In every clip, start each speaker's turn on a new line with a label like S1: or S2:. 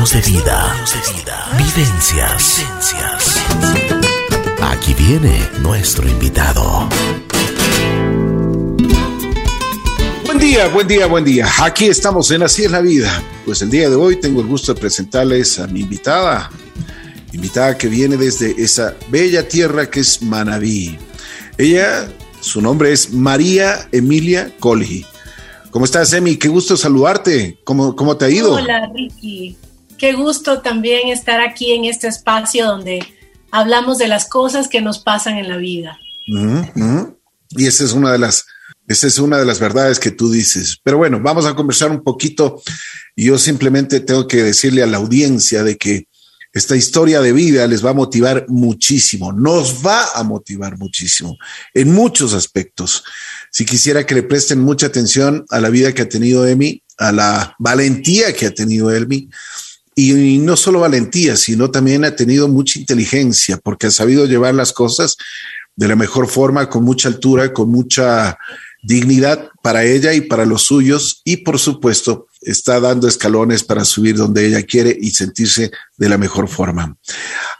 S1: Testimonios de vida. Vivencias. Aquí viene nuestro invitado.
S2: Buen día, buen día, buen día. Aquí estamos en Así es la vida. Pues el día de hoy tengo el gusto de presentarles a mi invitada, invitada que viene desde esa bella tierra que es Manabí. Ella, su nombre es María Emilia Colgi. ¿Cómo estás, Emi? Qué gusto saludarte. ¿Cómo, cómo te ha ido?
S3: Hola, Ricky. Qué gusto también estar aquí en este espacio donde hablamos de las cosas que nos pasan en la vida.
S2: Y esa es una de las, esa es una de las verdades que tú dices. Pero bueno, vamos a conversar un poquito. Yo simplemente tengo que decirle a la audiencia de que esta historia de vida les va a motivar muchísimo, nos va a motivar muchísimo en muchos aspectos. Si quisiera que le presten mucha atención a la vida que ha tenido Emi, a la valentía que ha tenido Emi, y no solo valentía, sino también ha tenido mucha inteligencia, porque ha sabido llevar las cosas de la mejor forma, con mucha altura, con mucha dignidad para ella y para los suyos, y por supuesto, está dando escalones para subir donde ella quiere y sentirse de la mejor forma.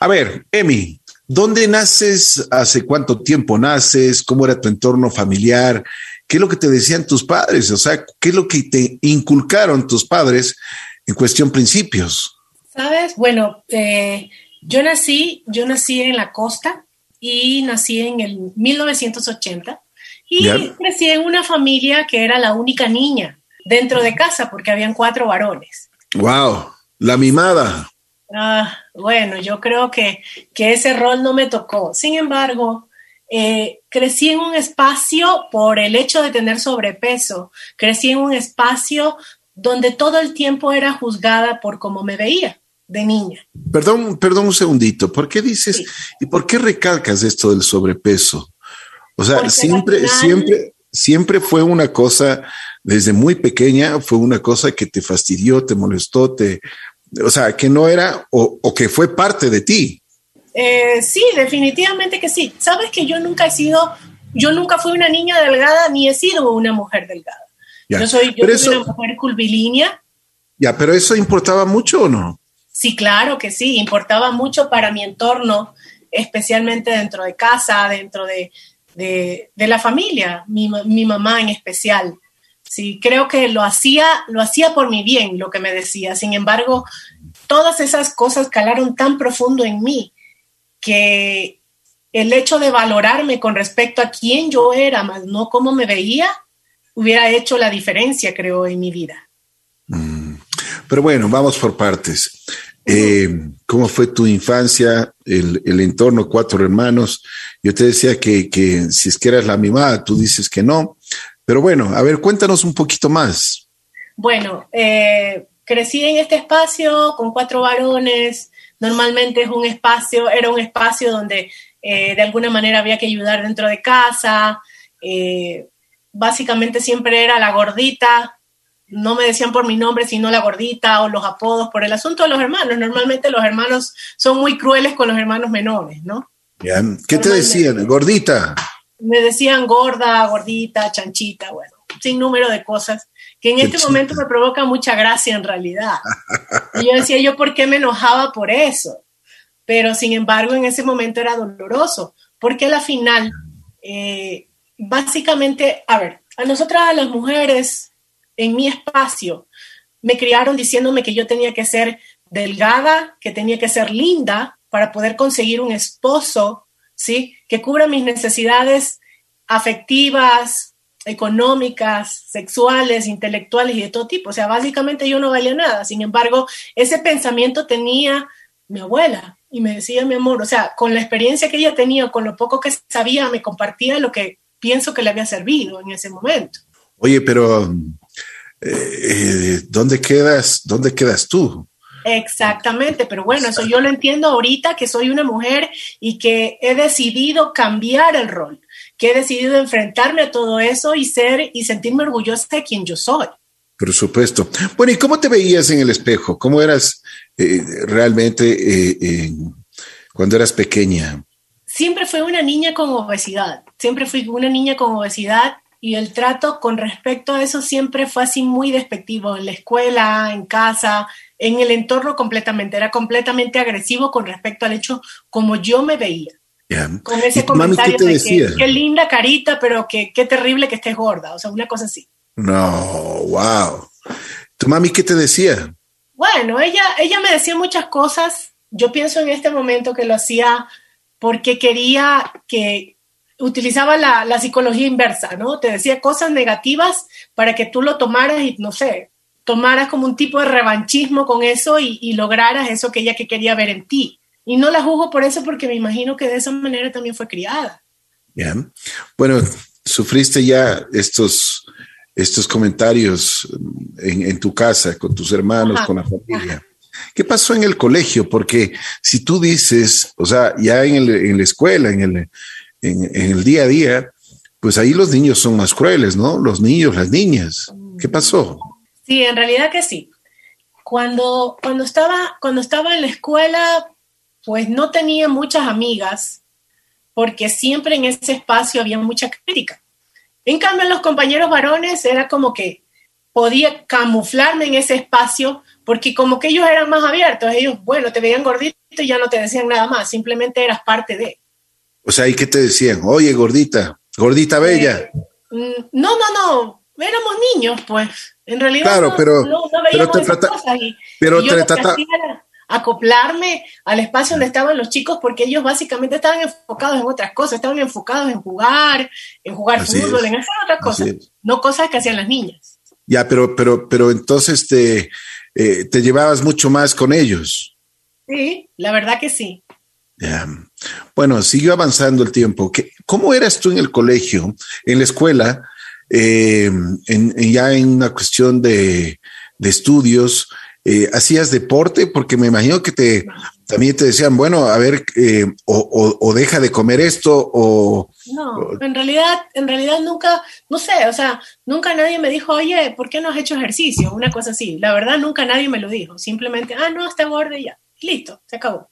S2: A ver, Emi, ¿dónde naces? ¿Hace cuánto tiempo naces? ¿Cómo era tu entorno familiar? ¿Qué es lo que te decían tus padres? O sea, ¿qué es lo que te inculcaron tus padres en cuestión principios?
S3: Sabes, bueno, eh, yo nací, yo nací en la costa y nací en el 1980 y crecí en una familia que era la única niña dentro de casa porque habían cuatro varones.
S2: Wow, la mimada.
S3: Ah, bueno, yo creo que, que ese rol no me tocó. Sin embargo, eh, crecí en un espacio por el hecho de tener sobrepeso, crecí en un espacio donde todo el tiempo era juzgada por cómo me veía de niña.
S2: Perdón, perdón un segundito, ¿por qué dices y por qué recalcas esto del sobrepeso? O sea, siempre, siempre, siempre fue una cosa desde muy pequeña fue una cosa que te fastidió, te molestó, te, o sea, que no era o, que fue parte de ti.
S3: Eh, sí, definitivamente que sí. Sabes que yo nunca he sido, yo nunca fui una niña delgada ni he sido una mujer delgada. Yo soy, yo soy una mujer curvilínea.
S2: Ya, pero eso importaba mucho o no?
S3: Sí, claro que sí, importaba mucho para mi entorno, especialmente dentro de casa, dentro de, de, de la familia, mi, mi mamá en especial. Sí, creo que lo hacía, lo hacía por mi bien, lo que me decía. Sin embargo, todas esas cosas calaron tan profundo en mí que el hecho de valorarme con respecto a quién yo era, más no cómo me veía, hubiera hecho la diferencia, creo, en mi vida.
S2: Mm. Pero bueno, vamos por partes. Eh, ¿Cómo fue tu infancia, el, entorno, cuatro hermanos? Yo te decía que, que si es que eras la mimada, tú dices que no. Pero bueno, a ver, cuéntanos un poquito más.
S3: Bueno, eh, crecí en este espacio con cuatro varones. Normalmente es un espacio, era un espacio donde eh, de alguna manera había que ayudar dentro de casa. Eh, básicamente siempre era la gordita. No me decían por mi nombre, sino la gordita o los apodos por el asunto de los hermanos. Normalmente los hermanos son muy crueles con los hermanos menores, ¿no?
S2: ¿Qué te decían? Gordita
S3: me decían gorda, gordita, chanchita, bueno, sin número de cosas que en este momento me provoca mucha gracia en realidad. Y yo decía, yo, ¿por qué me enojaba por eso? Pero sin embargo, en ese momento era doloroso, porque a la final, eh, básicamente, a ver, a nosotras, las mujeres, en mi espacio, me criaron diciéndome que yo tenía que ser delgada, que tenía que ser linda para poder conseguir un esposo ¿sí? Que cubra mis necesidades afectivas, económicas, sexuales, intelectuales y de todo tipo. O sea, básicamente yo no valía nada. Sin embargo, ese pensamiento tenía mi abuela y me decía, mi amor, o sea, con la experiencia que ella tenía, con lo poco que sabía, me compartía lo que pienso que le había servido en ese momento.
S2: Oye, pero eh, ¿dónde quedas? ¿Dónde quedas tú?
S3: Exactamente, pero bueno, eso yo lo entiendo ahorita que soy una mujer y que he decidido cambiar el rol, que he decidido enfrentarme a todo eso y ser y sentirme orgullosa de quien yo soy.
S2: Por supuesto. Bueno, ¿y cómo te veías en el espejo? ¿Cómo eras eh, realmente eh, cuando eras pequeña?
S3: Siempre fui una niña con obesidad, siempre fui una niña con obesidad y el trato con respecto a eso siempre fue así muy despectivo, en la escuela, en casa, en el entorno completamente, era completamente agresivo con respecto al hecho como yo me veía. Con ese comentario de que qué linda carita, pero que qué terrible que estés gorda, o sea, una cosa así.
S2: No, wow. ¿Tu mami qué te decía?
S3: Bueno, ella, ella me decía muchas cosas. Yo pienso en este momento que lo hacía porque quería que utilizaba la, la, psicología inversa, ¿no? Te decía cosas negativas para que tú lo tomaras y, no sé, tomaras como un tipo de revanchismo con eso y, y lograras eso que ella que quería ver en ti. Y no la juzgo por eso porque me imagino que de esa manera también fue criada.
S2: Bien. Bueno, sufriste ya estos, estos comentarios en, en tu casa, con tus hermanos, con la familia. ¿Qué pasó en el colegio? Porque si tú dices, o sea, ya en, la escuela, en el, en, el día a día, pues ahí los niños son más crueles, ¿no? Los niños, las niñas. ¿Qué pasó?
S3: Sí, en realidad que sí. Cuando, cuando, estaba, cuando estaba en la escuela, pues no tenía muchas amigas, porque siempre en ese espacio había mucha crítica. En cambio, los compañeros varones era como que podía camuflarme en ese espacio, porque como que ellos eran más abiertos, ellos, bueno, te veían gordito y ya no te decían nada más, simplemente eras parte de.
S2: O sea, ¿y qué te decían? Oye, gordita, gordita bella.
S3: Eh, mm, no, no, no, éramos niños, pues. En realidad
S2: claro,
S3: no,
S2: pero,
S3: no, no
S2: pero te trata,
S3: cosas y,
S2: pero
S3: y yo
S2: te
S3: lo que
S2: trata,
S3: hacía era acoplarme al espacio donde estaban los chicos porque ellos básicamente estaban enfocados en otras cosas, estaban enfocados en jugar, en jugar
S2: Así
S3: fútbol,
S2: es.
S3: en hacer otras cosas, no cosas que hacían las niñas.
S2: ya, pero, pero, pero entonces te, eh, te llevabas mucho más con ellos.
S3: Sí, la verdad que sí.
S2: Bueno, siguió avanzando el tiempo. ¿Qué- ¿Cómo eras tú en el colegio, en la escuela, eh, en, en- ya en una cuestión de, de estudios? Eh, ¿Hacías deporte? Porque me imagino que te también te decían, bueno, a ver, eh, o, o- o deja de comer esto, o
S3: No, en realidad, en realidad nunca, no sé, o sea, nunca nadie me dijo, oye, ¿por qué no has hecho ejercicio? Una cosa así. La verdad, nunca nadie me lo dijo. Simplemente, ah, no, está gorda y ya. Listo, se acabó.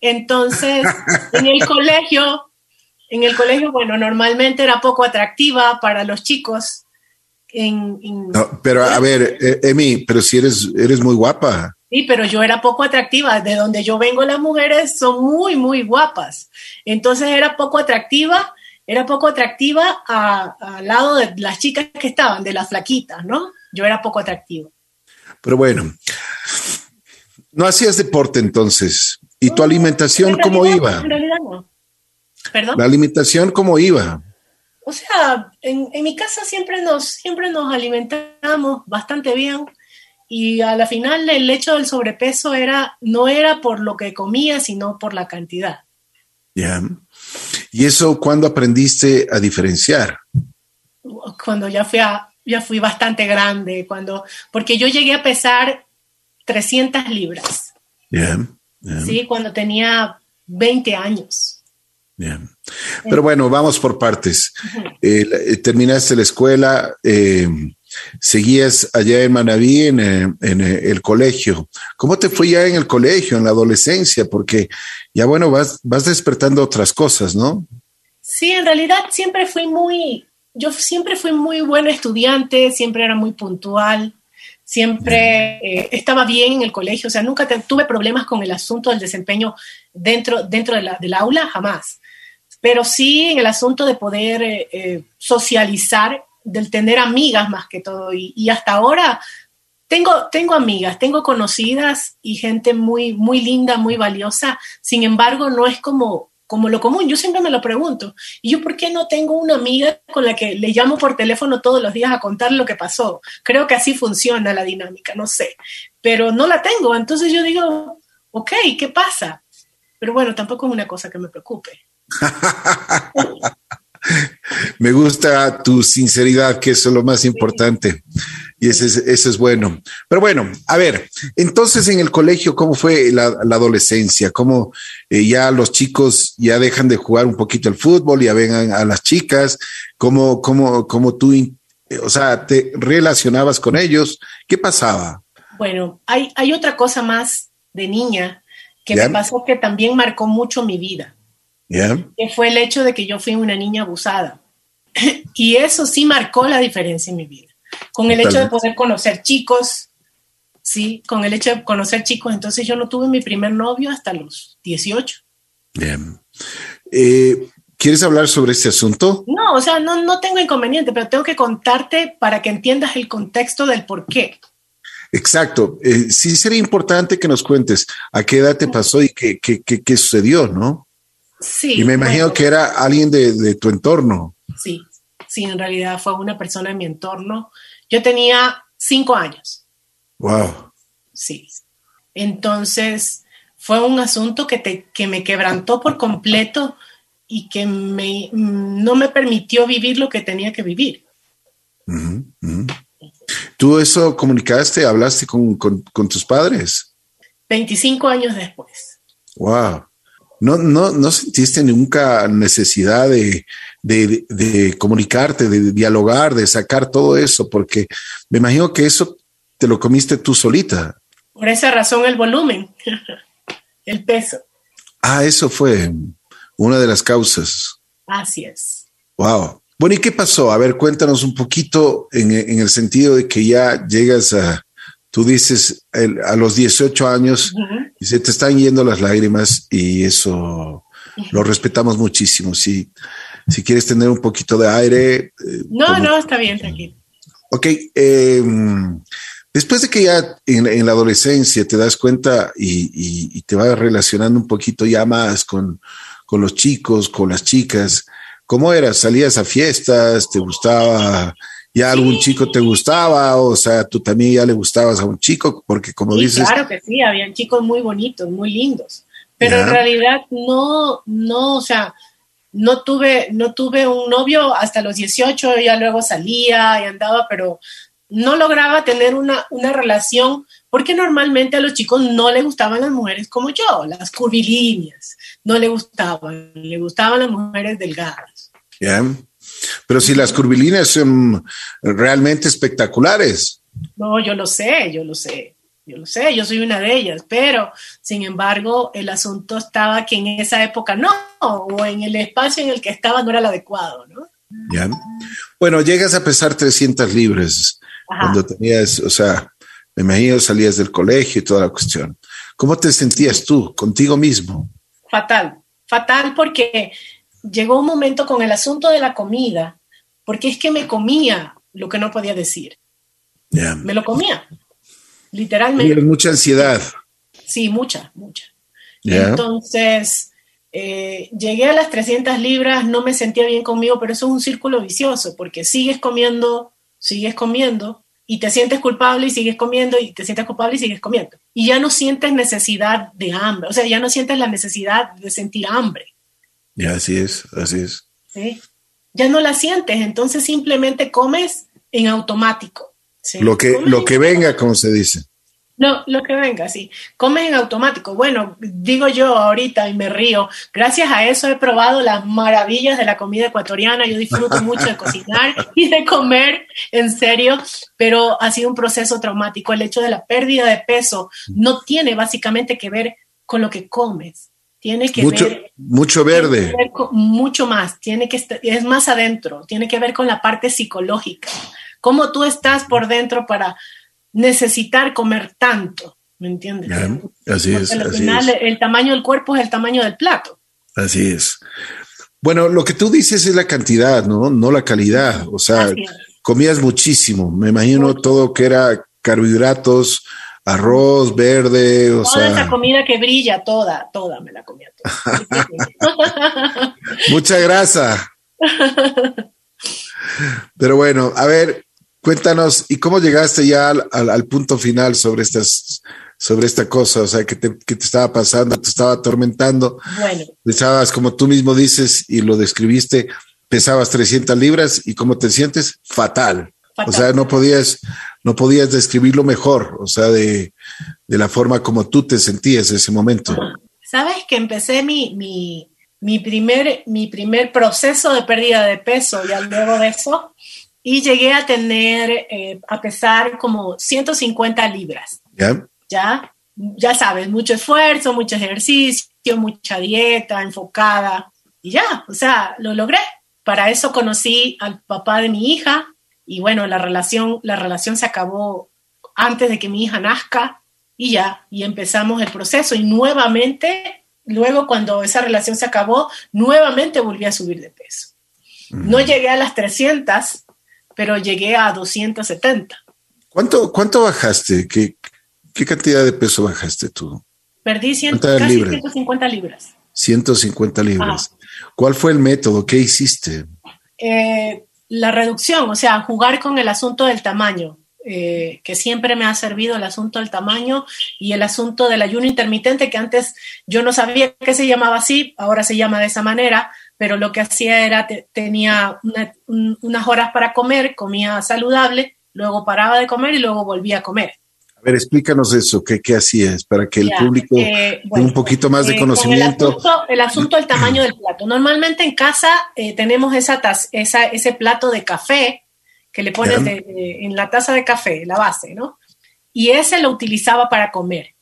S3: Entonces, en el colegio, en el colegio, bueno, normalmente era poco atractiva para los chicos. En, en-
S2: no, pero a ver, eh, Emi, pero si eres, eres muy guapa.
S3: Sí, pero yo era poco atractiva. De donde yo vengo, las mujeres son muy, muy guapas. Entonces era poco atractiva, era poco atractiva al lado de las chicas que estaban, de las flaquitas, ¿no? Yo era poco atractiva.
S2: Pero bueno, no hacías deporte entonces. ¿Y tu alimentación
S3: En
S2: cómo
S3: realidad-
S2: iba?
S3: En realidad no. ¿Perdón?
S2: La alimentación cómo iba?
S3: O sea, en, en mi casa siempre nos, siempre nos alimentamos bastante bien y a la final el hecho del sobrepeso era, no era por lo que comía, sino por la cantidad.
S2: Ya. ¿Y eso cuándo aprendiste a diferenciar?
S3: cuando ya fui, a, ya fui bastante grande, cuando, porque yo llegué a pesar 300 libras,
S2: ya,
S3: ¿sí? Cuando tenía 20 años.
S2: ya. Pero bueno, vamos por partes. Eh, eh, terminaste la escuela, eh, seguías allá en Manaví, en, el colegio. ¿Cómo te fue ya en el colegio, en la adolescencia? Porque ya bueno, vas, vas despertando otras cosas, ¿no?
S3: Sí, en realidad siempre fui muy, yo siempre fui muy buena estudiante, siempre era muy puntual, siempre estaba bien en el colegio, o sea, nunca tuve problemas con el asunto del desempeño dentro, dentro de la, del aula, jamás. Pero sí en el asunto de poder eh, eh, socializar, del tener amigas más que todo. Y, hasta ahora tengo, tengo amigas, tengo conocidas y gente muy, muy linda, muy valiosa. Sin embargo, no es como, como lo común. Yo siempre me lo pregunto. ¿Y yo por qué no tengo una amiga con la que le llamo por teléfono todos los días a contar lo que pasó? Creo que así funciona la dinámica, no sé. Pero no la tengo. Entonces yo digo, ok, ¿qué pasa? Pero bueno, tampoco es una cosa que me preocupe.
S2: Me gusta tu sinceridad, que eso es lo más importante. Y ese es, eso es bueno. Pero bueno, a ver, entonces en el colegio, ¿cómo fue la, la adolescencia? ¿Cómo eh, ya los chicos ya dejan de jugar un poquito el fútbol, ya vengan a las chicas? ¿Cómo, cómo, cómo tú, eh, o sea, te relacionabas con ellos? ¿Qué pasaba?
S3: Bueno, hay, hay otra cosa más de niña que
S2: ¿Ya?
S3: me pasó que también marcó mucho mi vida, Que fue el hecho de que yo fui una niña abusada. Y eso sí marcó la diferencia en mi vida. Con el hecho de poder conocer chicos, sí, con el hecho de conocer chicos, entonces yo no tuve mi primer novio hasta los 18.
S2: Bien. Eh, ¿Quieres hablar sobre este asunto?
S3: No, o sea, no, no tengo inconveniente, pero tengo que contarte para que entiendas el contexto del por qué.
S2: Exacto. Eh, sí sería importante que nos cuentes a qué edad te pasó y qué, qué, qué, sucedió, ¿no?
S3: Sí.
S2: Y me imagino que era alguien de, de, tu entorno.
S3: Sí, sí, en realidad fue una persona en mi entorno. Yo tenía cinco años.
S2: Wow.
S3: Sí. Entonces, fue un asunto que, te, que me quebrantó por completo y que me, no me permitió vivir lo que tenía que vivir.
S2: ¿Tú eso comunicaste, hablaste con, tus padres?
S3: 25 años después.
S2: Wow. ¿No, no, no sentiste nunca necesidad de, de, comunicarte, de dialogar, de sacar todo eso? Porque me imagino que eso te lo comiste tú solita.
S3: Por esa razón el volumen, el peso.
S2: Ah, eso fue una de las causas.
S3: Así es.
S2: Wow. Bueno, ¿y qué pasó? A ver, cuéntanos un poquito en, el sentido de que ya llegas a, tú dices, a los 18 años y se te están yendo las lágrimas y eso lo respetamos muchísimo. Si, si quieres tener un poquito de aire. Eh,
S3: no, no, está bien, tranquilo.
S2: Ok. Em, después de que ya en, la adolescencia te das cuenta y, y, te vas relacionando un poquito ya más con, con los chicos, con las chicas. ¿Cómo era? ¿Salías a fiestas? ¿Te gustaba? ¿Ya algún chico te gustaba? O sea, tú también ya le gustabas a un chico, porque como dices...
S3: Claro que sí, habían chicos muy bonitos, muy lindos, pero en realidad no, no, o sea, no tuve, no tuve un novio hasta los 18, ya luego salía y andaba, pero no lograba tener una, una relación porque normalmente a los chicos no les gustaban las mujeres como yo, las curvilíneas, no le gustaban, le gustaban las mujeres delgadas.
S2: Bien. Pero si las curvilíneas son realmente espectaculares.
S3: No, yo lo sé, yo lo sé, yo lo sé, yo soy una de ellas, pero sin embargo el asunto estaba que en esa época no, o en el espacio en el que estaba no era el adecuado, ¿no?
S2: Ya. Bueno, llegas a pesar 300 libras cuando tenías, o sea, me imagino salías del colegio y toda la cuestión. ¿Cómo te sentías tú contigo mismo?
S3: Fatal, fatal porque llegó un momento con el asunto de la comida, porque es que me comía lo que no podía decir. Me lo comía, literalmente.
S2: mucha ansiedad.
S3: Sí, mucha, mucha. Entonces, eh, llegué a las 300 libras, no me sentía bien conmigo, pero eso es un círculo vicioso, porque sigues comiendo, sigues comiendo, y te sientes culpable y sigues comiendo y te sientes culpable y sigues comiendo. Y ya no sientes necesidad de hambre, o sea, ya no sientes la necesidad de sentir hambre.
S2: Ya, así es, así es.
S3: Sí, ya no la sientes, entonces simplemente comes en automático.
S2: Lo que, lo que venga, como se dice.
S3: No, lo que venga, sí. Comes en automático. Bueno, digo yo ahorita y me río. Gracias a eso he probado las maravillas de la comida ecuatoriana. Yo disfruto mucho de cocinar y de comer, en serio, pero ha sido un proceso traumático. El hecho de la pérdida de peso no tiene básicamente que ver con lo que comes. Tiene que
S2: mucho,
S3: ver.
S2: Mucho verde.
S3: mucho más. Tiene que es más adentro. Tiene que ver con la parte psicológica. Cómo tú estás por dentro para necesitar comer tanto, ¿me entiendes?
S2: así es.
S3: Al final el tamaño del cuerpo es el tamaño del plato.
S2: Así es. Bueno, lo que tú dices es la cantidad, ¿no? No la calidad. O sea, comías muchísimo. Me imagino todo que era carbohidratos, arroz verde, o
S3: toda esa comida que brilla, toda, toda me la comía.
S2: Mucha grasa. Pero bueno, a ver, Cuéntanos, ¿y cómo llegaste ya al, punto final sobre estas, sobre esta cosa? O sea, que te, que te estaba pasando, te estaba atormentando.
S3: Bueno.
S2: Pesabas, como tú mismo dices y lo describiste, pesabas 300 libras y cómo te sientes, fatal. O sea, no podías, no podías describirlo mejor, o sea, de, de la forma como tú te sentías en ese momento.
S3: Sabes que empecé mi, mi, mi, primer, mi primer proceso de pérdida de peso, ya luego de eso, y llegué a tener, eh, a pesar como 150 libras.
S2: ¿Ya?
S3: Ya, ya sabes, mucho esfuerzo, mucho ejercicio, mucha dieta enfocada y ya, o sea, lo logré. para eso conocí al papá de mi hija y bueno, la relación, la relación se acabó antes de que mi hija nazca y ya, y empezamos el proceso y nuevamente, luego cuando esa relación se acabó, nuevamente volví a subir de peso. No llegué a las 300, pero llegué a 270.
S2: ¿Cuánto, cuánto bajaste? ¿Qué, ¿Qué cantidad de peso bajaste tú?
S3: Perdí casi 150 libras.
S2: 150 libras. ¿Cuál fue el método? ¿Qué hiciste?
S3: Eh, la reducción, o sea, jugar con el asunto del tamaño, eh, que siempre me ha servido el asunto del tamaño y el asunto del ayuno intermitente, que antes yo no sabía que se llamaba así, ahora se llama de esa manera, pero lo que hacía era, tenía unas horas para comer, comía saludable, luego paraba de comer y luego volvía a comer.
S2: A ver, explícanos eso, ¿qué, qué hacías para que el público eh, tenga un poquito más de eh, conocimiento?
S3: El asunto, del tamaño del plato. Normalmente en casa eh, tenemos esa, esa, ese plato de café que le pones en la taza de café, la base, ¿no? Y ese lo utilizaba para comer.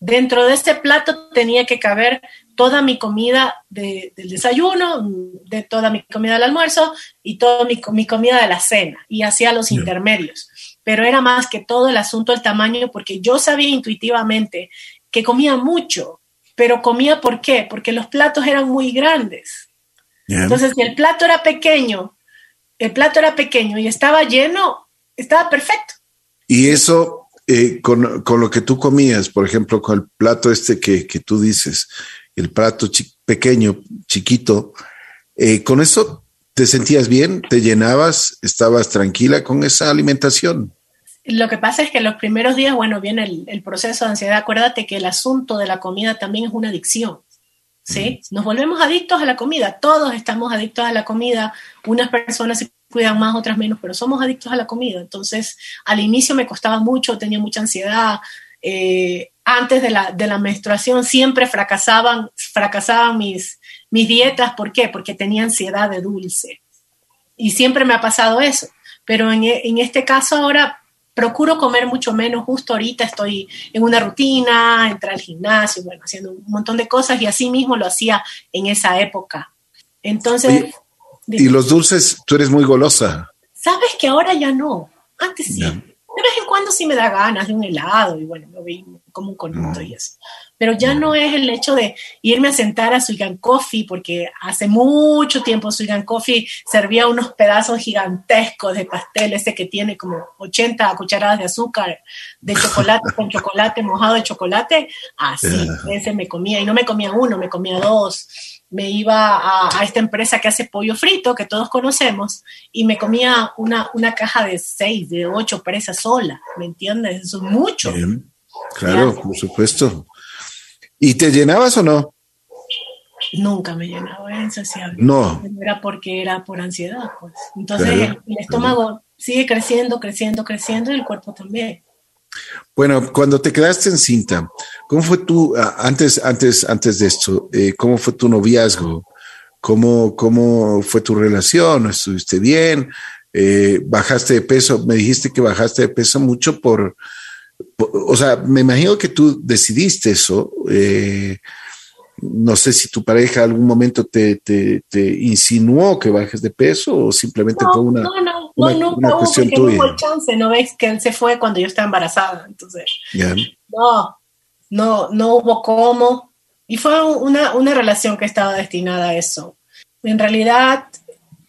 S3: Dentro de ese plato tenía que caber toda mi comida del desayuno, de toda mi comida del almuerzo y toda mi, mi comida de la cena y hacía los intermedios pero era más que todo el asunto del tamaño, porque yo sabía intuitivamente que comía mucho, pero comía ¿por qué? Porque los platos eran muy grandes. Entonces, si el plato era pequeño, el plato era pequeño y estaba lleno, estaba perfecto.
S2: Y eso, eh, con, lo que tú comías, por ejemplo, con el plato este que, tú dices, el plato pequeño, chiquito, eh, con eso te sentías bien, te llenabas, estabas tranquila con esa alimentación.
S3: Lo que pasa es que los primeros días, bueno, viene el, proceso de ansiedad. Acuérdate que el asunto de la comida también es una adicción. ¿sí? Nos volvemos adictos a la comida. Todos estamos adictos a la comida. Unas personas se cuidan más, otras menos, pero somos adictos a la comida. Entonces, al inicio me costaba mucho, tenía mucha ansiedad. Eh, antes de la, de la, menstruación siempre fracasaban, fracasaban mis, mis dietas. ¿Por qué? Porque tenía ansiedad de dulce. Y siempre me ha pasado eso. Pero en, en este caso ahora procuro comer mucho menos, justo ahorita estoy en una rutina, entrar al gimnasio, bueno, haciendo un montón de cosas y así mismo lo hacía en esa época. Entonces...
S2: y los dulces, tú eres muy golosa.
S3: Sabes que ahora ya no, antes sí. De vez en cuando sí me da ganas de un helado y bueno, me vi como un conito y eso pero ya no es el hecho de irme a sentar a Suigan Coffee, porque hace mucho tiempo Suigan Coffee servía unos pedazos gigantescos de pastel, ese que tiene como 80 cucharadas de azúcar, de chocolate con chocolate mojado de chocolate, así, ese me comía, y no me comía uno, me comía dos. Me iba a, esta empresa que hace pollo frito, que todos conocemos, y me comía una, una caja de seis, de ocho presas sola, ¿me entiendes? Eso es mucho.
S2: Claro, por supuesto. ¿Y te llenabas o no?
S3: Nunca me llenaba, era insaciable.
S2: No.
S3: Era porque era por ansiedad, pues. Entonces el, estómago sigue creciendo, creciendo, creciendo y el cuerpo también.
S2: Bueno, cuando te quedaste en cinta, ¿cómo fue tu, antes, antes, antes de esto, eh, cómo fue tu noviazgo? ¿Cómo, ¿Cómo fue tu relación? ¿Estuviste bien? Eh, ¿Bajaste de peso? Me dijiste que bajaste de peso mucho por, o sea, me imagino que tú decidiste eso. Eh, no sé si tu pareja algún momento te, te, insinuó que bajes de peso o simplemente fue una,
S3: no, no, una, no, nunca hubo, cuestión tuya. No chance, no ves que él se fue cuando yo estaba embarazada, entonces. No, no, no hubo cómo. Y fue una, una relación que estaba destinada a eso. En realidad,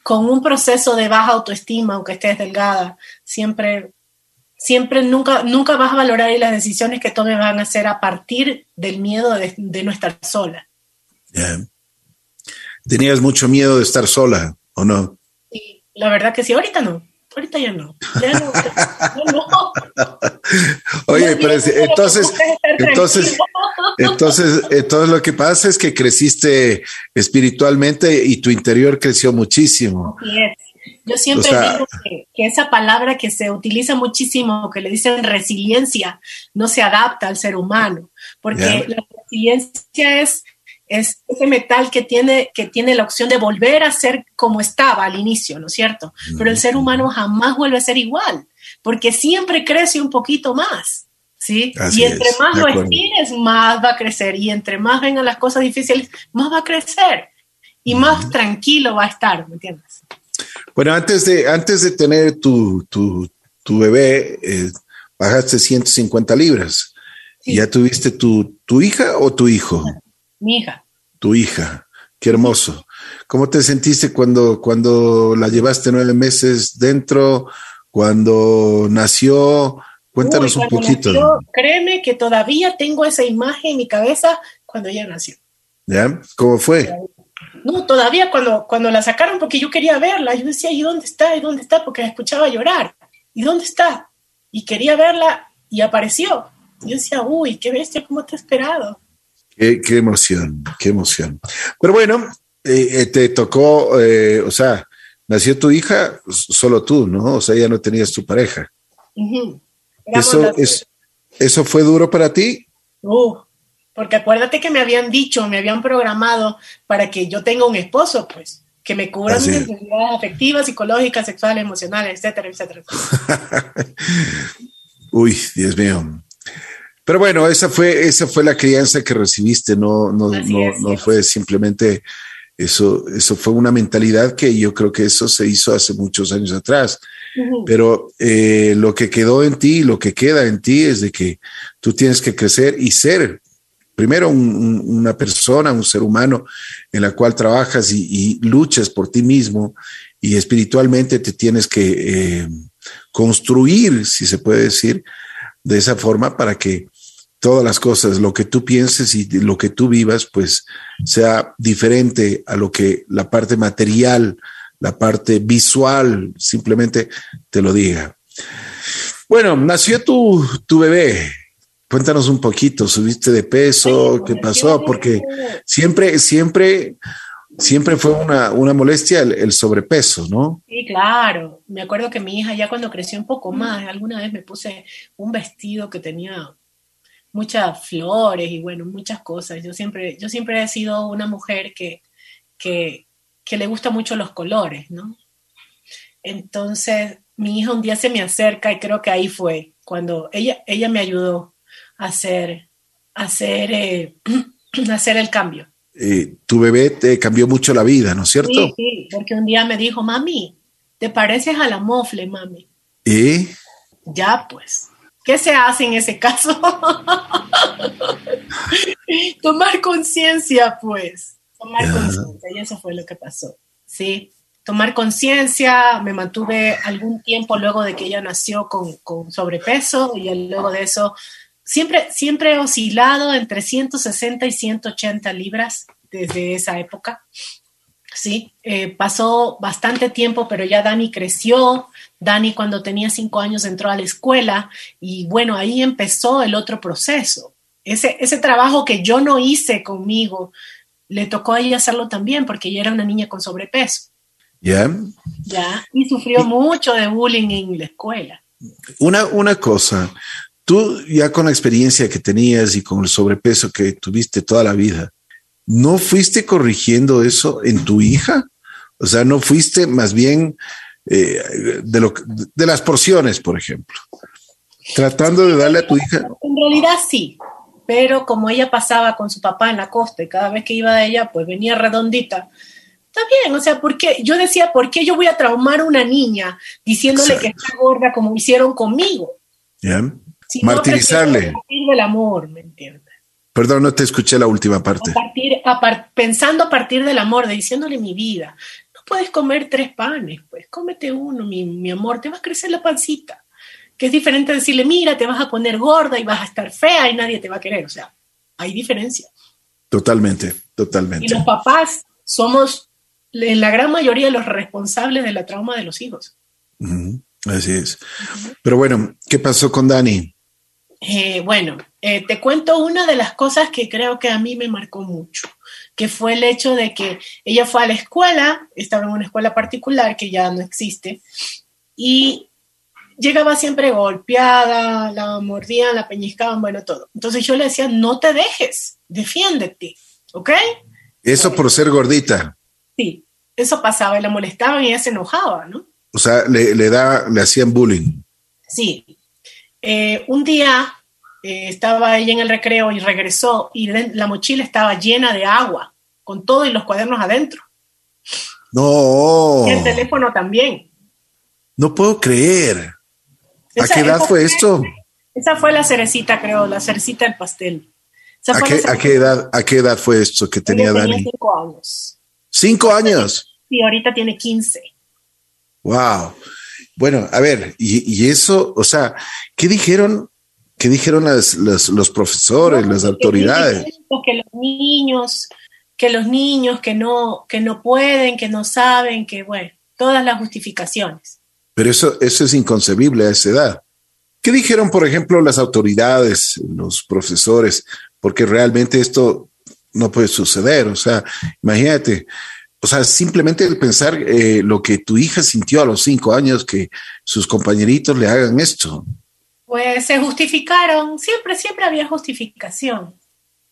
S3: con un proceso de baja autoestima, aunque estés delgada, siempre siempre nunca, nunca vas a valorar y las decisiones que tomes van a ser a partir del miedo de, no estar sola.
S2: ¿Tenías mucho miedo de estar sola o no?
S3: Sí, la verdad que sí, ahorita no. Ahorita ya no. Ya no,
S2: Oye, pero entonces, entonces, entonces, entonces lo que pasa es que creciste espiritualmente y tu interior creció muchísimo.
S3: Yo siempre digo que, esa palabra que se utiliza muchísimo, que le dicen resiliencia, no se adapta al ser humano, porque la resiliencia es, es ese metal que tiene, que tiene la opción de volver a ser como estaba al inicio, ¿no es cierto? Pero el ser humano jamás vuelve a ser igual, porque siempre crece un poquito más. ¿Sí? y entre más lo estires, más va a crecer. Y entre más vengan las cosas difíciles, más va a crecer. y más tranquilo va a estar, ¿me entiendes?
S2: Bueno, antes de, antes de tener tu, tu, tu bebé, eh, bajaste 150 libras. ¿Y ya tuviste tu, tu hija o tu hijo?
S3: Mi hija.
S2: Tu hija. Qué hermoso. ¿Cómo te sentiste cuando, cuando la llevaste nueve meses dentro, cuando nació? Cuéntanos un poquito.
S3: créeme que todavía tengo esa imagen en mi cabeza cuando ella nació.
S2: ¿Ya? ¿Cómo fue?
S3: No, todavía cuando, cuando la sacaron, porque yo quería verla, yo decía, ¿y dónde está? ¿Y dónde está? Porque la escuchaba llorar. ¿Y dónde está? Y quería verla y apareció. Yo decía, uy, qué bestia, ¿cómo te he esperado?
S2: Qué, qué emoción, qué emoción. Pero bueno, eh, eh, te tocó, eh, o sea, nació tu hija, solo tú, ¿no? O sea, ya no tenías tu pareja. eso, es, ¿Eso fue duro para ti?
S3: Uh, porque acuérdate que me habían dicho, me habían programado para que yo tenga un esposo, pues, que me cubra mis necesidades afectivas, psicológicas, sexuales, emocionales, etcétera, etcétera.
S2: Uy, Dios mío. Pero bueno, esa fue, esa fue la crianza que recibiste, no, no, no, no fue simplemente eso, eso fue una mentalidad que yo creo que eso se hizo hace muchos años atrás. Pero eh, lo que quedó en ti, lo que queda en ti es de que tú tienes que crecer y ser primero una persona, un ser humano en la cual trabajas y, luchas por ti mismo y espiritualmente te tienes que eh, construir, si se puede decir, de esa forma para que todas las cosas, lo que tú pienses y lo que tú vivas, pues sea diferente a lo que la parte material, la parte visual simplemente te lo diga. Bueno, nació tu, tu bebé. Cuéntanos un poquito, subiste de peso, ¿qué pasó? Porque siempre, siempre, siempre fue una, una molestia el, el, sobrepeso, ¿no?
S3: Sí, claro. Me acuerdo que mi hija ya cuando creció un poco más, alguna vez me puse un vestido que tenía muchas flores y bueno, muchas cosas. Yo siempre, yo siempre he sido una mujer que, que, que le gusta mucho los colores, ¿no? Entonces, mi hija un día se me acerca y creo que ahí fue cuando ella, ella me ayudó hacer, hacer, eh, hacer el cambio.
S2: Eh, tu bebé te cambió mucho la vida, ¿no es cierto?
S3: Sí, sí, porque un día me dijo, mami, te pareces a la mofle, mami.
S2: ¿Y?
S3: Ya, pues. ¿Qué se hace en ese caso? Tomar conciencia, pues. Tomar conciencia, y eso fue lo que pasó. Sí, tomar conciencia, me mantuve algún tiempo luego de que ella nació con, con, sobrepeso y luego de eso siempre, siempre he oscilado entre 160 y 180 libras desde esa época. Sí, eh, pasó bastante tiempo, pero ya Dani creció, Dani cuando tenía cinco años entró a la escuela y bueno, ahí empezó el otro proceso. Ese, ese trabajo que yo no hice conmigo, le tocó a ella hacerlo también porque ella era una niña con sobrepeso.
S2: ¿Ya?
S3: Ya, y sufrió mucho de bullying en la escuela.
S2: Una, una cosa, tú ya con la experiencia que tenías y con el sobrepeso que tuviste toda la vida, ¿no fuiste corrigiendo eso en tu hija? O sea, ¿no fuiste más bien eh, de, lo, de las porciones, por ejemplo. Tratando de darle a tu hija.
S3: En realidad sí, pero como ella pasaba con su papá en la costa y cada vez que iba de ella, pues venía redondita. Está bien, o sea, porque yo decía, ¿por qué yo voy a traumar a una niña diciéndole que está gorda como hicieron conmigo?
S2: ¿Ya? Martirizarle.
S3: A partir del amor, ¿me entiendes?
S2: Perdón, no te escuché la última parte.
S3: A partir, pensando a partir del amor, de diciéndole mi vida, puedes comer tres panes, pues cómete uno, mi, amor, te va a crecer la pancita. Que es diferente decirle, mira, te vas a poner gorda y vas a estar fea y nadie te va a querer. O sea, hay diferencia.
S2: Totalmente, totalmente.
S3: Y los papás somos en la gran mayoría los responsables de la trauma de los hijos.
S2: Así es. Pero bueno, ¿qué pasó con Dani?
S3: Eh, bueno, eh, te cuento una de las cosas que creo que a mí me marcó mucho que fue el hecho de que ella fue a la escuela, estaba en una escuela particular que ya no existe, y llegaba siempre golpeada, la mordían, la peñiscaban, bueno, todo. Entonces yo le decía, no te dejes, defiéndete, ¿ok?
S2: Eso por ser gordita.
S3: Sí, eso pasaba, y la molestaban y ella se enojaba, ¿no?
S2: O sea, le, da, le hacían bullying.
S3: Sí. Eh, un día eh, estaba ella en el recreo y regresó y la mochila estaba llena de agua, con todo y los cuadernos adentro.
S2: No.
S3: Y el teléfono también.
S2: No puedo creer. ¿A qué edad fue esto?
S3: Esa fue la cerecita, creo, la cerecita del pastel.
S2: ¿A qué, ¿A qué, edad, ¿A qué edad fue esto que tenía Dani?
S3: Tenía cinco años.
S2: ¿Cinco años?
S3: Sí, ahorita tiene quince.
S2: Wow. Bueno, a ver, y, y, eso, o sea, ¿qué dijeron? ¿Qué dijeron las, las, los profesores, las autoridades?
S3: Que los niños, que los niños que no, que no pueden, que no saben, que bueno, todas las justificaciones.
S2: Pero eso, eso es inconcebible a esa edad. ¿Qué dijeron, por ejemplo, las autoridades, los profesores? Porque realmente esto no puede suceder. O sea, imagínate, o sea, simplemente el pensar eh, lo que tu hija sintió a los cinco años, que sus compañeritos le hagan esto.
S3: Pues se justificaron, siempre, siempre había justificación.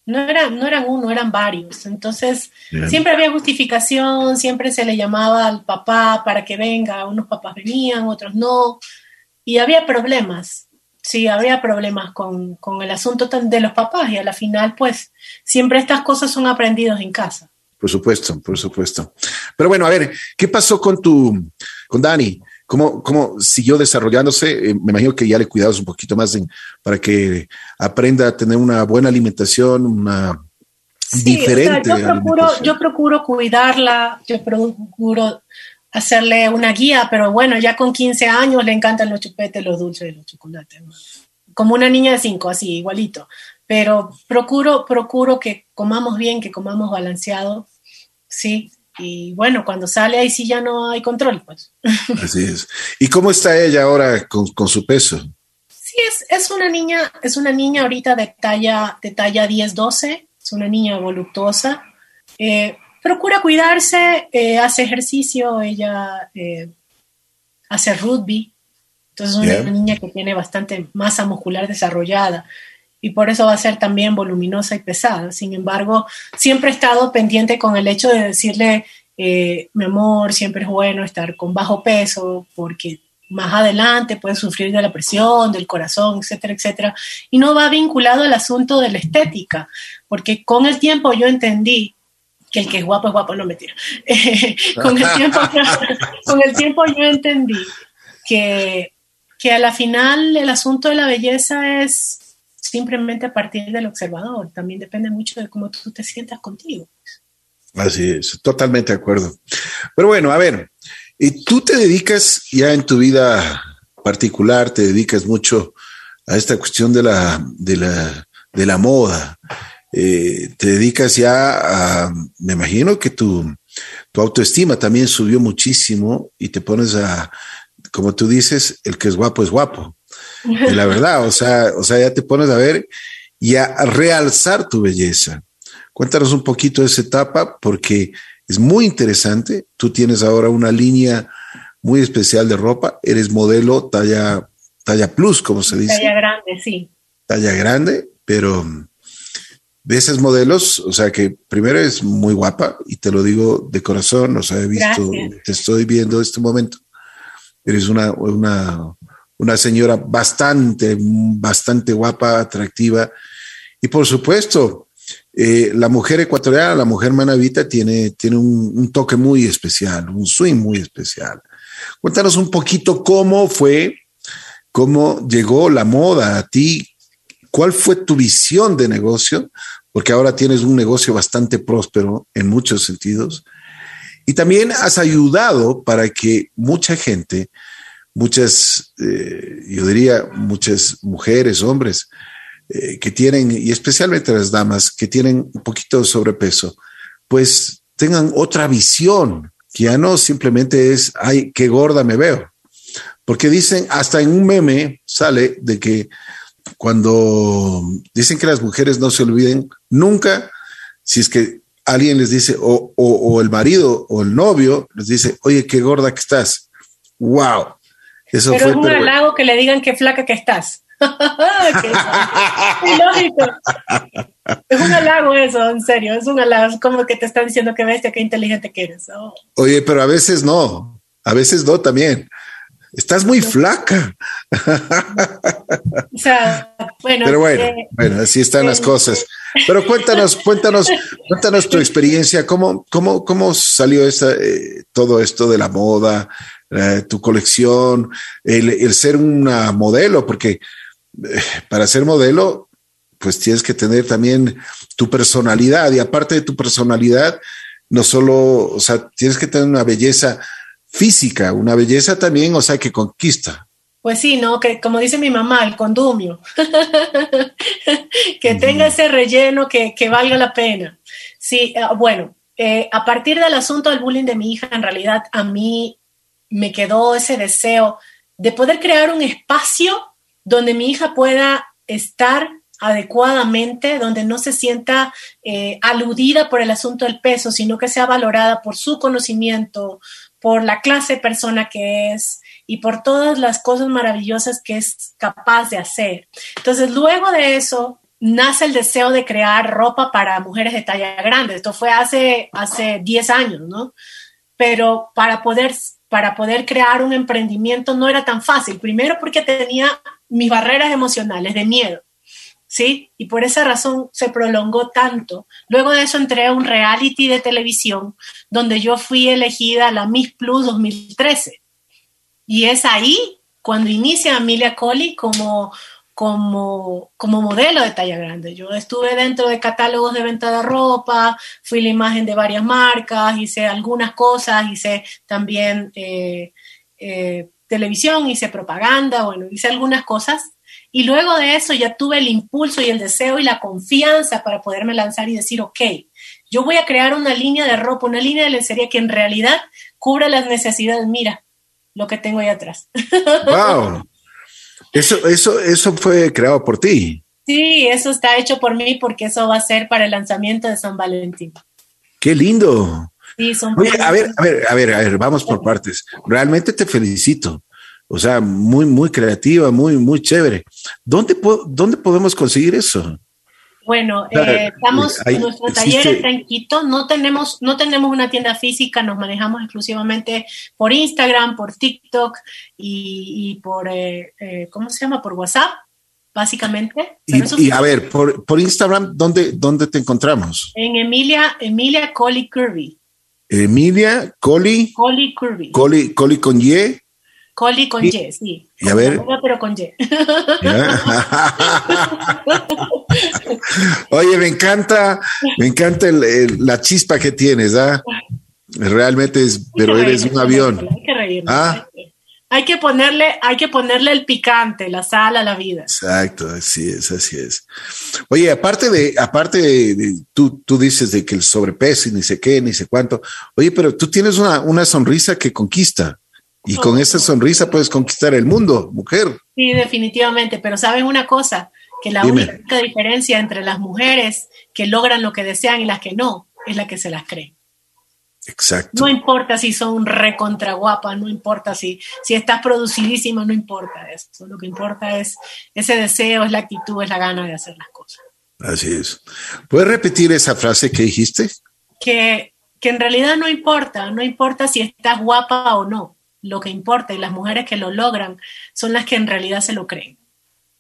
S3: No, era, no eran uno, eran varios. Entonces, Bien. siempre había justificación, siempre se le llamaba al papá para que venga. Unos papás venían, otros no. Y había problemas. Sí, había problemas con, con el asunto de los papás. Y a la final, pues, siempre estas cosas son aprendidas en casa.
S2: Por supuesto, por supuesto. Pero bueno, a ver, ¿qué pasó con tu, con Dani? ¿Cómo, cómo siguió desarrollándose? Eh, me imagino que ya le cuidados un poquito más en, para que aprenda a tener una buena alimentación, una
S3: sí, diferente. O sea, yo, procuro, yo procuro cuidarla, yo procuro hacerle una guía, pero bueno, ya con 15 años le encantan los chupetes, los dulces y los chocolates. Como una niña de 5, así, igualito. Pero procuro, procuro que comamos bien, que comamos balanceado, sí, y bueno, cuando sale ahí sí ya no hay control, pues.
S2: Así es. ¿Y cómo está ella ahora con, con su peso?
S3: Sí, es, es, una niña, es una niña ahorita de talla, de talla 10-12, es una niña voluptuosa. Eh, procura cuidarse, eh, hace ejercicio, ella eh, hace rugby, entonces es una yeah. niña que tiene bastante masa muscular desarrollada y por eso va a ser también voluminosa y pesada. Sin embargo, siempre he estado pendiente con el hecho de decirle, eh, mi amor, siempre es bueno estar con bajo peso porque más adelante puedes sufrir de la presión, del corazón, etcétera, etcétera. Y no va vinculado al asunto de la estética, porque con el tiempo yo entendí que el que es guapo es guapo, no me tiro. con, el tiempo, con el tiempo yo entendí que, que a la final el asunto de la belleza es simplemente a partir del observador. También depende mucho de cómo tú te sientas contigo.
S2: Así es, totalmente de acuerdo. Pero bueno, a ver, y tú te dedicas ya en tu vida particular, te dedicas mucho a esta cuestión de la, de la, de la moda. Eh, te dedicas ya a, me imagino que tu, tu autoestima también subió muchísimo y te pones a, como tú dices, el que es guapo es guapo la verdad, o sea, o sea, ya te pones a ver y a realzar tu belleza. Cuéntanos un poquito de esa etapa porque es muy interesante. Tú tienes ahora una línea muy especial de ropa, eres modelo talla, talla plus, como se dice.
S3: Talla grande, sí.
S2: Talla grande, pero de esos modelos, o sea que primero es muy guapa y te lo digo de corazón, o sea, he visto, Gracias. te estoy viendo este momento. Eres una, una, una señora bastante, bastante guapa, atractiva. Y por supuesto, eh, la mujer ecuatoriana, la mujer manavita, tiene, tiene un, un, toque muy especial, un swing muy especial. Cuéntanos un poquito cómo fue, cómo llegó la moda a ti, cuál fue tu visión de negocio, porque ahora tienes un negocio bastante próspero en muchos sentidos. Y también has ayudado para que mucha gente muchas, eh, yo diría, muchas mujeres, hombres eh, que tienen, y especialmente las damas que tienen un poquito de sobrepeso, pues tengan otra visión, que ya no simplemente es, ay, qué gorda me veo. Porque dicen, hasta en un meme sale de que cuando dicen que las mujeres no se olviden nunca, si es que alguien les dice, o, o, o el marido o el novio les dice, oye, qué gorda que estás. Wow,
S3: eso pero fue, es un pero... halago que le digan qué flaca que estás. lógico. Es un halago eso, en serio, es un halago, es como que te están diciendo que bestia, qué inteligente que eres. Oh.
S2: Oye, pero a veces no, a veces no también. Estás muy flaca.
S3: o sea, bueno.
S2: Pero bueno, eh, bueno, así están eh, las cosas. Pero cuéntanos, cuéntanos, Cuéntanos tu experiencia, ¿cómo, cómo, cómo salió eh, todo esto de la moda, eh, tu colección, el, el, ser una modelo? Porque eh, para ser modelo, pues tienes que tener también tu personalidad y aparte de tu personalidad, no solo, o sea, tienes que tener una belleza física, una belleza también, o sea, que conquista.
S3: Pues sí, ¿no? Que como dice mi mamá, el condumio, que tenga ese relleno que, que, valga la pena. Sí, eh, bueno, eh, a partir del asunto del bullying de mi hija, en realidad a mí me quedó ese deseo de poder crear un espacio donde mi hija pueda estar adecuadamente, donde no se sienta eh, aludida por el asunto del peso, sino que sea valorada por su conocimiento, por la clase de persona que es y por todas las cosas maravillosas que es capaz de hacer. Entonces, luego de eso, nace el deseo de crear ropa para mujeres de talla grande. Esto fue hace, hace 10 años, ¿no? Pero para poder, para poder crear un emprendimiento no era tan fácil. Primero porque tenía mis barreras emocionales de miedo. ¿sí? Y por esa razón se prolongó tanto. Luego de eso entré a un reality de televisión donde yo fui elegida la Miss Plus 2013. Y es ahí cuando inicia Amelia Coley como, como, como modelo de talla grande. Yo estuve dentro de catálogos de venta de ropa, fui la imagen de varias marcas, hice algunas cosas, hice también eh, eh, televisión, hice propaganda, bueno, hice algunas cosas. Y luego de eso ya tuve el impulso y el deseo y la confianza para poderme lanzar y decir, ok, yo voy a crear una línea de ropa, una línea de lencería que en realidad cubra las necesidades. Mira, lo que tengo ahí atrás.
S2: Wow. Eso, eso, eso fue creado por ti.
S3: Sí, eso está hecho por mí porque eso va a ser para el lanzamiento de San Valentín.
S2: Qué lindo.
S3: Sí, son
S2: Oye, a ver, a ver, a ver, a ver, vamos por partes. Realmente te felicito. O sea, muy, muy creativa, muy, muy chévere. ¿Dónde, dónde podemos conseguir eso?
S3: Bueno, eh, estamos, nuestro taller está en Quito, no tenemos, no tenemos una tienda física, nos manejamos exclusivamente por Instagram, por TikTok y, por, eh, eh, ¿cómo se llama? Por WhatsApp, básicamente.
S2: Y, a ver, por, por Instagram, ¿dónde, ¿dónde te encontramos?
S3: En Emilia, Emilia Coley Kirby.
S2: Emilia Coley.
S3: Coley Kirby.
S2: Coley, Coley con Y.
S3: Coli con Y, sí.
S2: Y a ver.
S3: pero con Y.
S2: Oye, me encanta, me encanta la chispa que tienes, ¿ah? Realmente es, pero eres un avión.
S3: Hay que reírnos.
S2: ¿Ah?
S3: Hay que ponerle, hay que ponerle el picante, la sal a la vida.
S2: Exacto, así es, así es. Oye, aparte de, aparte de, tú, tú dices de que el sobrepeso y ni sé qué, ni sé cuánto. Oye, pero tú tienes una, una sonrisa que conquista. Y con esa sonrisa puedes conquistar el mundo, mujer.
S3: Sí, definitivamente, pero saben una cosa, que la única diferencia entre las mujeres que logran lo que desean y las que no, es la que se las cree.
S2: Exacto.
S3: No importa si son recontra guapas, no importa si, si estás producidísima, no importa eso. Lo que importa es ese deseo, es la actitud, es la gana de hacer las cosas.
S2: Así es. ¿Puedes repetir esa frase que dijiste?
S3: Que, que en realidad no importa, no importa si estás guapa o no lo que importa y las mujeres que lo logran son las que en realidad se lo creen.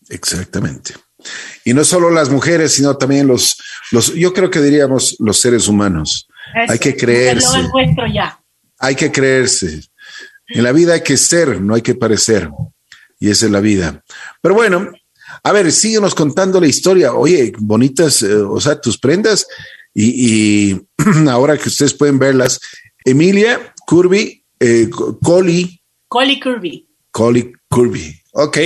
S2: Exactamente. Y no solo las mujeres, sino también los, los yo creo que diríamos los seres humanos. hay que creerse.
S3: ya.
S2: Hay que creerse. En la vida hay que ser, no hay que parecer. Y esa es la vida. Pero bueno, a ver, síguenos contando la historia. Oye, bonitas, eh, o sea, tus prendas. Y, y ahora que ustedes pueden verlas, Emilia Curby eh, Collie.
S3: Collie Kirby.
S2: Collie Kirby. Ok.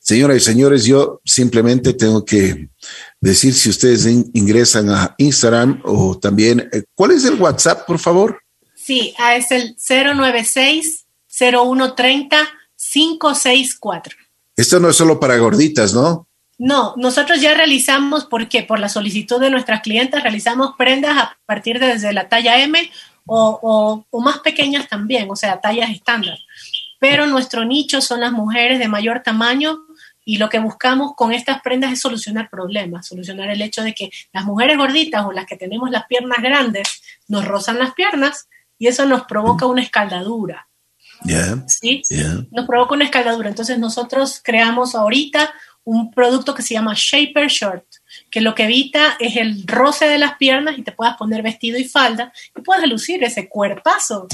S2: Señoras y señores, yo simplemente tengo que decir si ustedes ingresan a Instagram o también, eh, ¿cuál es el WhatsApp, por favor?
S3: Sí, ah, es el 096 0130 564.
S2: Esto no es solo para gorditas, ¿no?
S3: No, nosotros ya realizamos, porque por la solicitud de nuestras clientes, realizamos prendas a partir de desde la talla M o, más pequeñas también, o sea, tallas estándar. Pero nuestro nicho son las mujeres de mayor tamaño y lo que buscamos con estas prendas es solucionar problemas, solucionar el hecho de que las mujeres gorditas o las que tenemos las piernas grandes nos rozan las piernas y eso nos provoca una escaldadura. ¿Sí? Nos provoca una escaldadura. Entonces nosotros creamos ahorita un producto que se llama Shaper Short que lo que evita es el roce de las piernas y te puedas poner vestido y falda y puedas lucir ese cuerpazo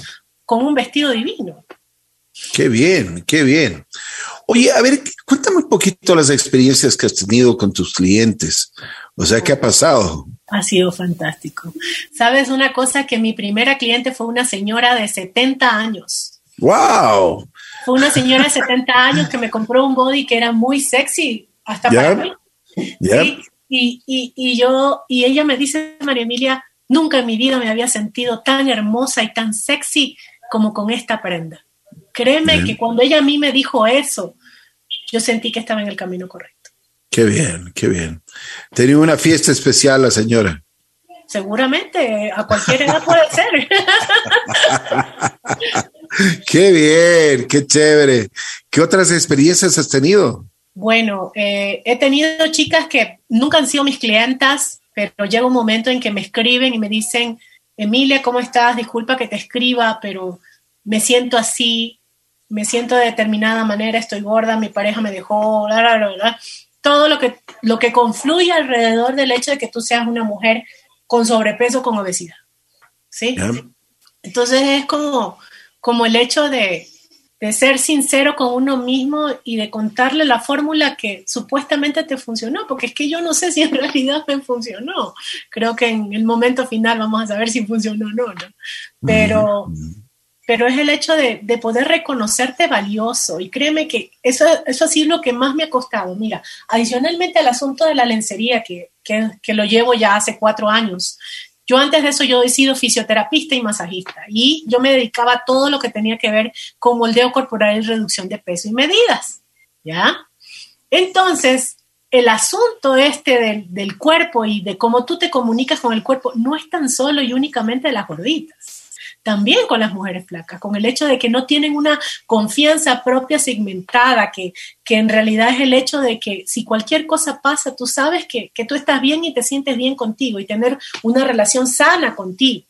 S3: con un vestido divino.
S2: Qué bien, qué bien. Oye, a ver, cuéntame un poquito las experiencias que has tenido con tus clientes. O sea, ¿qué ha pasado?
S3: Ha sido fantástico. Sabes una cosa, que mi primera cliente fue una señora de 70 años.
S2: ¡Wow!
S3: Fue una señora de 70 años que me compró un body que era muy sexy, hasta para mí. Y, y, y yo, y ella me dice, María Emilia, nunca en mi vida me había sentido tan hermosa y tan sexy como con esta prenda. Créeme que cuando ella a mí me dijo eso, yo sentí que estaba en el camino correcto.
S2: Qué bien, qué bien. Tenía una fiesta especial la señora.
S3: Seguramente, a cualquier edad puede ser.
S2: qué bien, qué chévere. ¿Qué otras experiencias has tenido?
S3: Bueno, eh, he tenido chicas que nunca han sido mis clientas, pero llega un momento en que me escriben y me dicen, Emilia, ¿cómo estás? Disculpa que te escriba, pero me siento así, me siento de determinada manera, estoy gorda, mi pareja me dejó, bla, bla, bla, todo lo que, lo que confluye alrededor del hecho de que tú seas una mujer con sobrepeso, con obesidad. ¿Sí? Entonces es como, como el hecho de, de ser sincero con uno mismo y de contarle la fórmula que supuestamente te funcionó, porque es que yo no sé si en realidad me funcionó. Creo que en el momento final vamos a saber si funcionó o no, ¿no? Pero, pero es el hecho de, poder reconocerte valioso. Y créeme que eso, eso ha sido lo que más me ha costado. Mira, adicionalmente al asunto de la lencería, que, que, lo llevo ya hace cuatro años, yo antes de eso yo he sido fisioterapista y masajista y yo me dedicaba a todo lo que tenía que ver con moldeo corporal y reducción de peso y medidas, ¿ya? Entonces, el asunto este del, del cuerpo y de cómo tú te comunicas con el cuerpo no es tan solo y únicamente de las gorditas también con las mujeres flacas, con el hecho de que no tienen una confianza propia segmentada, que, que en realidad es el hecho de que si cualquier cosa pasa, tú sabes que, que tú estás bien y te sientes bien contigo y tener una relación sana contigo.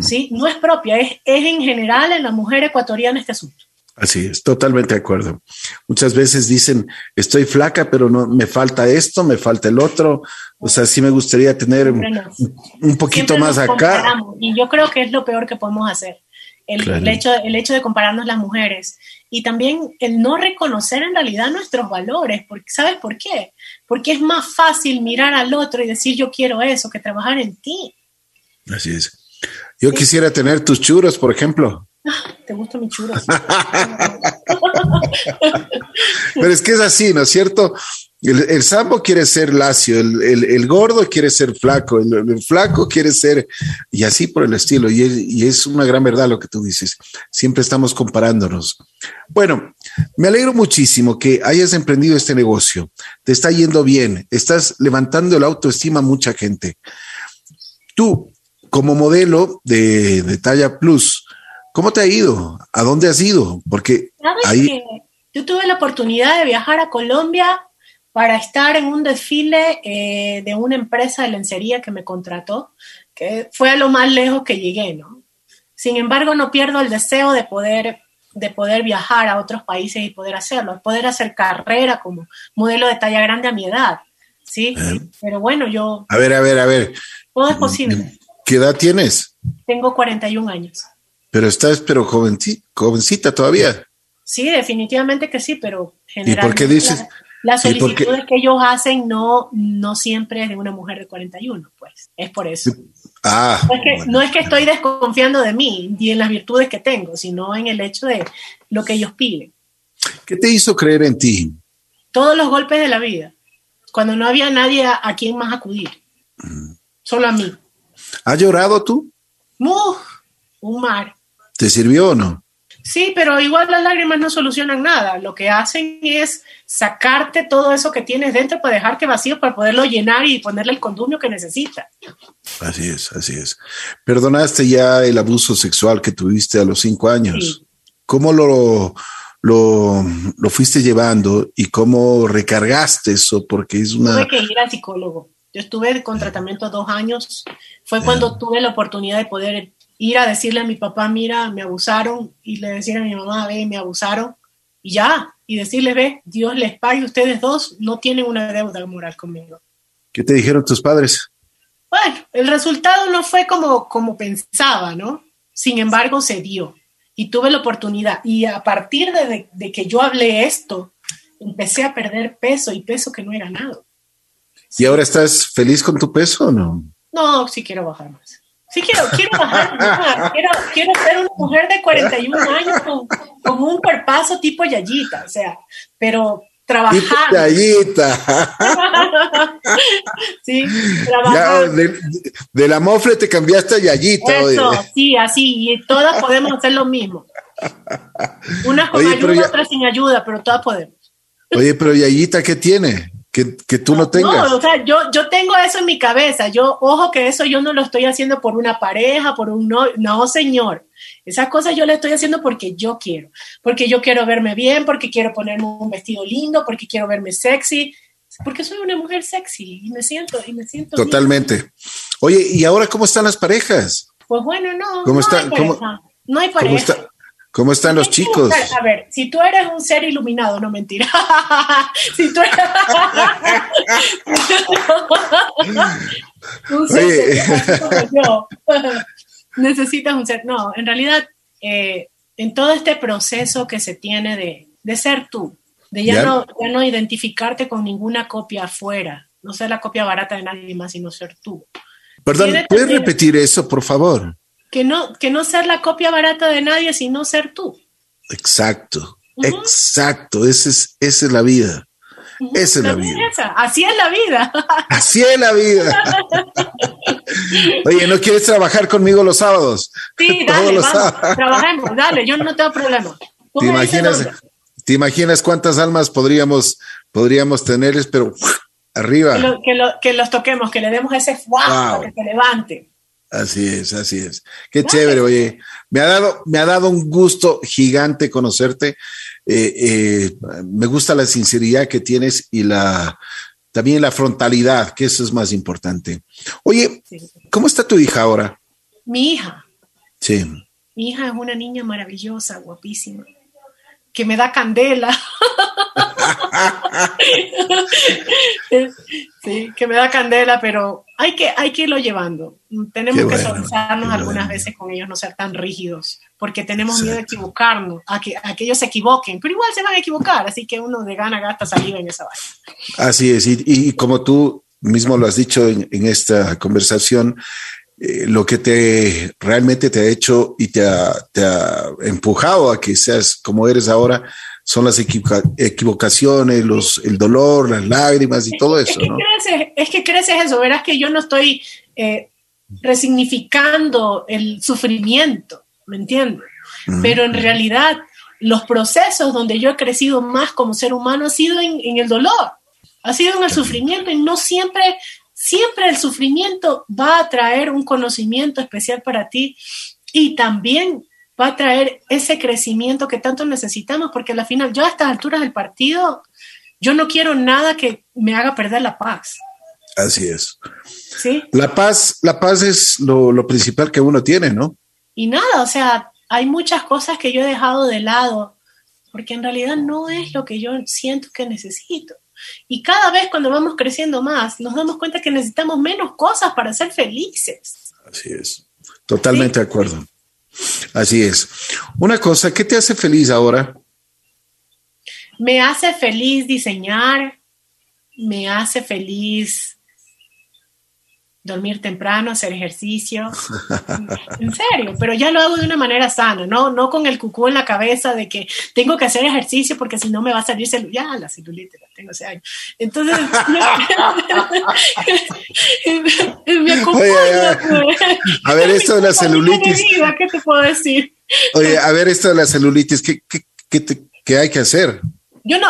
S3: ¿sí? No es propia, es, es en general en la mujer ecuatoriana este asunto.
S2: Así es, totalmente de acuerdo. Muchas veces dicen, estoy flaca, pero no me falta esto, me falta el otro. O sea, sí me gustaría tener un, poquito más acá.
S3: Y yo creo que es lo peor que podemos hacer. El, hecho, el hecho de compararnos las mujeres y también el no reconocer en realidad nuestros valores. Porque, ¿Sabes por qué? Porque es más fácil mirar al otro y decir yo quiero eso que trabajar en ti.
S2: Así es. Yo quisiera tener tus churros, por ejemplo.
S3: Te gusta mi churro.
S2: Pero es que es así, ¿no es cierto? El, el sambo quiere ser lacio, el, gordo quiere ser flaco, el, flaco quiere ser, y así por el estilo. Y, es una gran verdad lo que tú dices. Siempre estamos comparándonos. Bueno, me alegro muchísimo que hayas emprendido este negocio. Te está yendo bien, estás levantando el autoestima a mucha gente. Tú, como modelo de, de talla plus, ¿Cómo te ha ido? ¿A dónde has ido? Porque ahí...
S3: yo tuve la oportunidad de viajar a Colombia para estar en un desfile eh, de una empresa de lencería que me contrató, que fue a lo más lejos que llegué, ¿no? Sin embargo, no pierdo el deseo de poder, de poder viajar a otros países y poder hacerlo, poder hacer carrera como modelo de talla grande a mi edad, ¿sí? Eh. Pero bueno, yo...
S2: A ver, a ver, a ver.
S3: Todo es posible.
S2: ¿Qué edad tienes?
S3: Tengo 41 años.
S2: Pero estás, pero jovencita, jovencita todavía.
S3: Sí, definitivamente que sí, pero
S2: generalmente. ¿Y por qué dices?
S3: Las solicitudes que ellos hacen no, no siempre es de una mujer de 41, pues. Es por eso.
S2: Ah,
S3: no, es que, no es que estoy desconfiando de mí y en las virtudes que tengo, sino en el hecho de lo que ellos piden.
S2: ¿Qué te hizo creer en ti?
S3: Todos los golpes de la vida. Cuando no había nadie a, quien más acudir. Mm. Solo a mí.
S2: ¿Has llorado tú?
S3: un mar.
S2: ¿Te sirvió o no?
S3: Sí, pero igual las lágrimas no solucionan nada. Lo que hacen es sacarte todo eso que tienes dentro para dejarte vacío para poderlo llenar y ponerle el condumio que necesita.
S2: Así es, así es. Perdonaste ya el abuso sexual que tuviste a los cinco años. ¿Cómo lo, lo, lo, fuiste llevando y cómo recargaste eso? Porque es una...
S3: Tuve que ir al psicólogo. Yo estuve con tratamiento dos años. Fue cuando tuve la oportunidad de poder ir a decirle a mi papá, mira, me abusaron, y le decir a mi mamá, ve, me abusaron, y ya, y decirle, ve, Dios les pague, ustedes dos no tienen una deuda moral conmigo.
S2: ¿Qué te dijeron tus padres?
S3: Bueno, el resultado no fue como, como pensaba, ¿no? Sin embargo, se dio y tuve la oportunidad. Y a partir de, de que yo hablé esto, empecé a perder peso y peso que no he ganado.
S2: ¿Y ahora estás feliz con tu peso o no?
S3: No, sí quiero bajar más. Sí quiero, quiero bajar más. Quiero, quiero ser una mujer de 41 años con, con un cuerpazo tipo Yayita, o sea, pero trabajar. Tipo
S2: Yayita.
S3: sí, trabajar.
S2: Ya, de, de, la mofle te cambiaste a Yayita.
S3: Eso, oye. sí, así, y todas podemos hacer lo mismo. Unas con oye, ayuda, ya... otras sin ayuda, pero todas podemos.
S2: Oye, pero Yayita, ¿qué tiene? Que, que, tú no tengas.
S3: No, o sea, yo, yo tengo eso en mi cabeza. Yo, ojo que eso yo no lo estoy haciendo por una pareja, por un no, no, señor. Esas cosas yo le estoy haciendo porque yo quiero. Porque yo quiero verme bien, porque quiero ponerme un vestido lindo, porque quiero verme sexy, porque soy una mujer sexy y me siento, y me siento.
S2: Totalmente. Bien. Oye, ¿y ahora cómo están las parejas?
S3: Pues bueno, no.
S2: ¿Cómo
S3: no
S2: está,
S3: hay pareja.
S2: ¿cómo,
S3: no hay pareja.
S2: ¿cómo, está, ¿Cómo están los chicos?
S3: A ver, si tú eres un ser iluminado, no mentira. si tú eres un ser como yo, necesitas un ser. No, en realidad, eh, en todo este proceso que se tiene de, de ser tú, de ya, ¿Ya? No, ya no identificarte con ninguna copia afuera, no ser la copia barata de nadie más, sino ser tú.
S2: Perdón, ¿puedes repetir eso, por favor?
S3: Que no, que no ser la copia barata de nadie, sino ser tú.
S2: Exacto, uh -huh. exacto, esa es, esa es la vida. Uh -huh. Esa es la, vida.
S3: Esa. Así es la vida.
S2: Así es la vida. Oye, ¿no quieres trabajar conmigo los sábados?
S3: Sí, dale, los vamos, sábados. trabajemos, dale, yo no tengo problema.
S2: ¿Te imaginas, ¿Te imaginas cuántas almas podríamos, podríamos tenerles, pero arriba?
S3: Que, lo, que, lo, que, los toquemos, que le demos ese fuá wow. para que se levante.
S2: Así es, así es. Qué chévere, oye. Me ha dado, me ha dado un gusto gigante conocerte. Eh, eh, me gusta la sinceridad que tienes y la también la frontalidad, que eso es más importante. Oye, sí. ¿cómo está tu hija ahora?
S3: Mi hija.
S2: Sí.
S3: Mi hija es una niña maravillosa, guapísima, que me da candela. sí, que me da candela, pero hay que, hay que irlo llevando. Tenemos bueno, que soltarnos algunas bueno. veces con ellos, no ser tan rígidos, porque tenemos Exacto. miedo de equivocarnos, a que, a que ellos se equivoquen, pero igual se van a equivocar, así que uno de gana gasta saliva en esa vaina.
S2: Así es, y, y, como tú mismo lo has dicho en, en esta conversación, eh, lo que te realmente te ha hecho y te ha, te ha, empujado a que seas como eres ahora son las equivoca equivocaciones, los, el dolor, las lágrimas y todo eso.
S3: Es que,
S2: ¿no?
S3: creces, es que creces eso, verás que yo no estoy eh, resignificando el sufrimiento, ¿me entiendes? Uh -huh. Pero en realidad los procesos donde yo he crecido más como ser humano ha sido en, en el dolor, ha sido en el sufrimiento y no siempre siempre el sufrimiento va a traer un conocimiento especial para ti y también va a traer ese crecimiento que tanto necesitamos, porque al final yo a estas alturas del partido, yo no quiero nada que me haga perder la paz.
S2: Así es.
S3: ¿Sí?
S2: La paz, la paz es lo, lo principal que uno tiene, ¿no?
S3: Y nada, o sea, hay muchas cosas que yo he dejado de lado, porque en realidad no es lo que yo siento que necesito. Y cada vez cuando vamos creciendo más, nos damos cuenta que necesitamos menos cosas para ser felices.
S2: Así es. Totalmente ¿Sí? de acuerdo. Así es. Una cosa, ¿qué te hace feliz ahora?
S3: Me hace feliz diseñar, me hace feliz dormir temprano, hacer ejercicio. en serio, pero ya lo hago de una manera sana, ¿no? No con el cucú en la cabeza de que tengo que hacer ejercicio porque si no me va a salir celulitis. Ya, la celulitis la tengo hace años. Entonces, me acompaña.
S2: Oye, a ver, esto de la celulitis.
S3: ¿Qué te puedo decir?
S2: Oye, a ver, esto de la celulitis, ¿qué, qué, qué, te, qué hay que hacer?
S3: Yo no,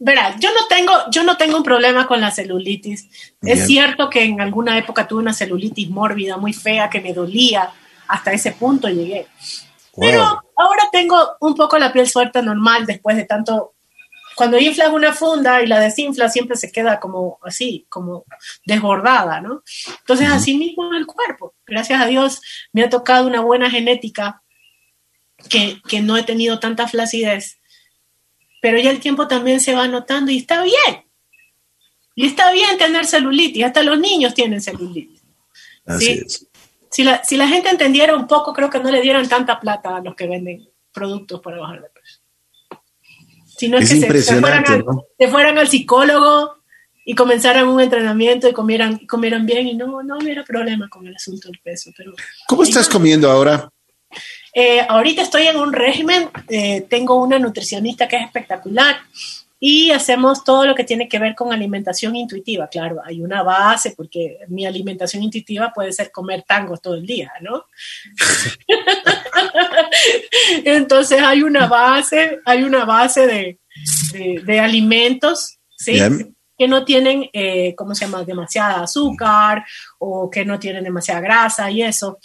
S3: Verás, yo no tengo, yo no tengo un problema con la celulitis. Bien. Es cierto que en alguna época tuve una celulitis mórbida muy fea que me dolía. Hasta ese punto llegué. Wow. Pero ahora tengo un poco la piel suelta normal después de tanto. Cuando inflas una funda y la desinflas, siempre se queda como así, como desbordada, ¿no? Entonces, uh -huh. así mismo el cuerpo. Gracias a Dios me ha tocado una buena genética que, que no he tenido tanta flacidez pero ya el tiempo también se va notando y está bien. Y está bien tener celulitis, hasta los niños tienen celulitis.
S2: Así es.
S3: Si la, si la gente entendiera un poco, creo que no le dieran tanta plata a los que venden productos para bajar de peso. Si no es, que se, fueran al, se, fueran al, psicólogo y comenzaran un entrenamiento y comieran, comieran bien y no, no hubiera problema con el asunto del peso. Pero,
S2: ¿Cómo estás comiendo ahora?
S3: Eh, ahorita estoy en un régimen, eh, tengo una nutricionista que es espectacular y hacemos todo lo que tiene que ver con alimentación intuitiva. Claro, hay una base porque mi alimentación intuitiva puede ser comer tangos todo el día, ¿no? Entonces hay una base, hay una base de, de, alimentos, ¿sí? que no tienen, eh, ¿cómo se llama?, demasiada azúcar o que no tienen demasiada grasa y eso.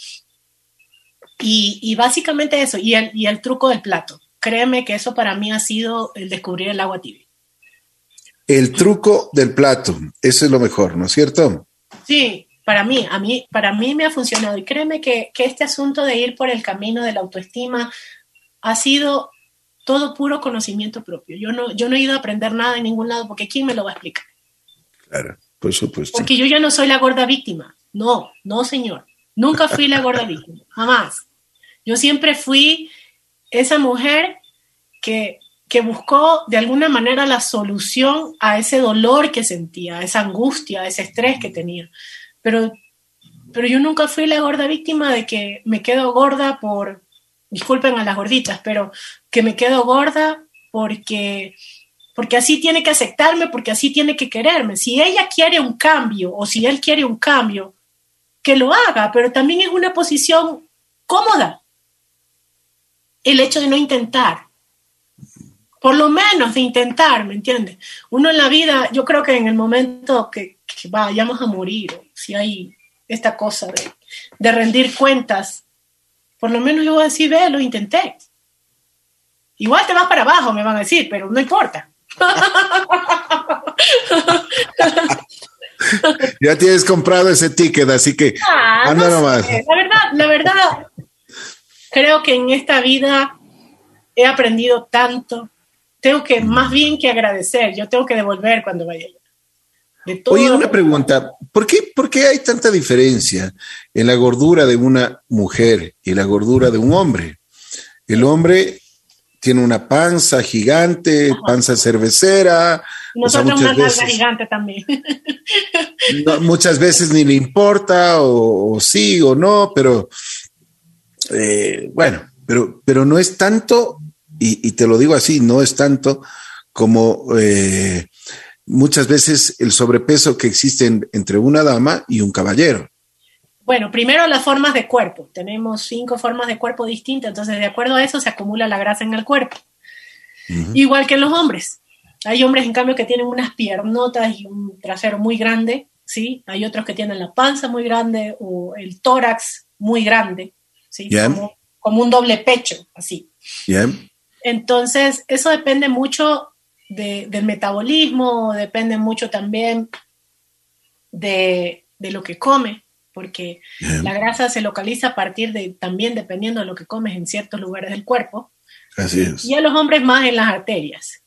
S3: Y, y básicamente eso, y el, y el truco del plato. Créeme que eso para mí ha sido el descubrir el agua tibia.
S2: El truco del plato, eso es lo mejor, ¿no es cierto?
S3: Sí, para mí, a mí, para mí me ha funcionado. Y créeme que, que este asunto de ir por el camino de la autoestima ha sido todo puro conocimiento propio. Yo no, yo no he ido a aprender nada en ningún lado porque ¿quién me lo va a explicar?
S2: Claro, por supuesto.
S3: Porque yo ya no soy la gorda víctima. No, no, señor. Nunca fui la gorda víctima, jamás. Yo siempre fui esa mujer que que buscó de alguna manera la solución a ese dolor que sentía, a esa angustia, a ese estrés que tenía. Pero, pero yo nunca fui la gorda víctima de que me quedo gorda por, disculpen a las gorditas, pero que me quedo gorda porque, porque así tiene que aceptarme, porque así tiene que quererme. Si ella quiere un cambio o si él quiere un cambio, que lo haga, pero también es una posición cómoda el hecho de no intentar, por lo menos de intentar, ¿me entiendes? Uno en la vida, yo creo que en el momento que, vayamos a morir, si hay esta cosa de, rendir cuentas, por lo menos yo voy a decir, ve, lo intenté. Igual te vas para abajo, me van a decir, pero no importa.
S2: ya tienes comprado ese ticket, así que
S3: ah, anda nomás. La verdad, la verdad, creo que en esta vida he aprendido tanto, tengo que más bien que agradecer, yo tengo que devolver cuando vaya allá.
S2: Oye, una pregunta, ¿por qué, ¿por qué hay tanta diferencia en la gordura de una mujer y la gordura de un hombre? El hombre tiene una panza gigante, panza cervecera.
S3: Nosotros una panza gigante también.
S2: muchas veces ni le importa, o, sí o no, pero eh, bueno, pero, pero no es tanto y, te lo digo así, no es tanto como eh, muchas veces el sobrepeso que existe entre una dama y un caballero.
S3: Bueno, primero las formas de cuerpo. Tenemos cinco formas de cuerpo distintas, entonces de acuerdo a eso se acumula la grasa en el cuerpo. Igual que en los hombres. Hay hombres, en cambio, que tienen unas piernotas y un trasero muy grande, ¿sí? Hay otros que tienen la panza muy grande o el tórax muy grande, ¿sí? Como, un doble pecho, así. Entonces, eso depende mucho del metabolismo, depende mucho también de, lo que come, porque la grasa se localiza a partir de, también dependiendo de lo que comes en ciertos lugares del cuerpo.
S2: Así es.
S3: Y a los hombres más en las arterias.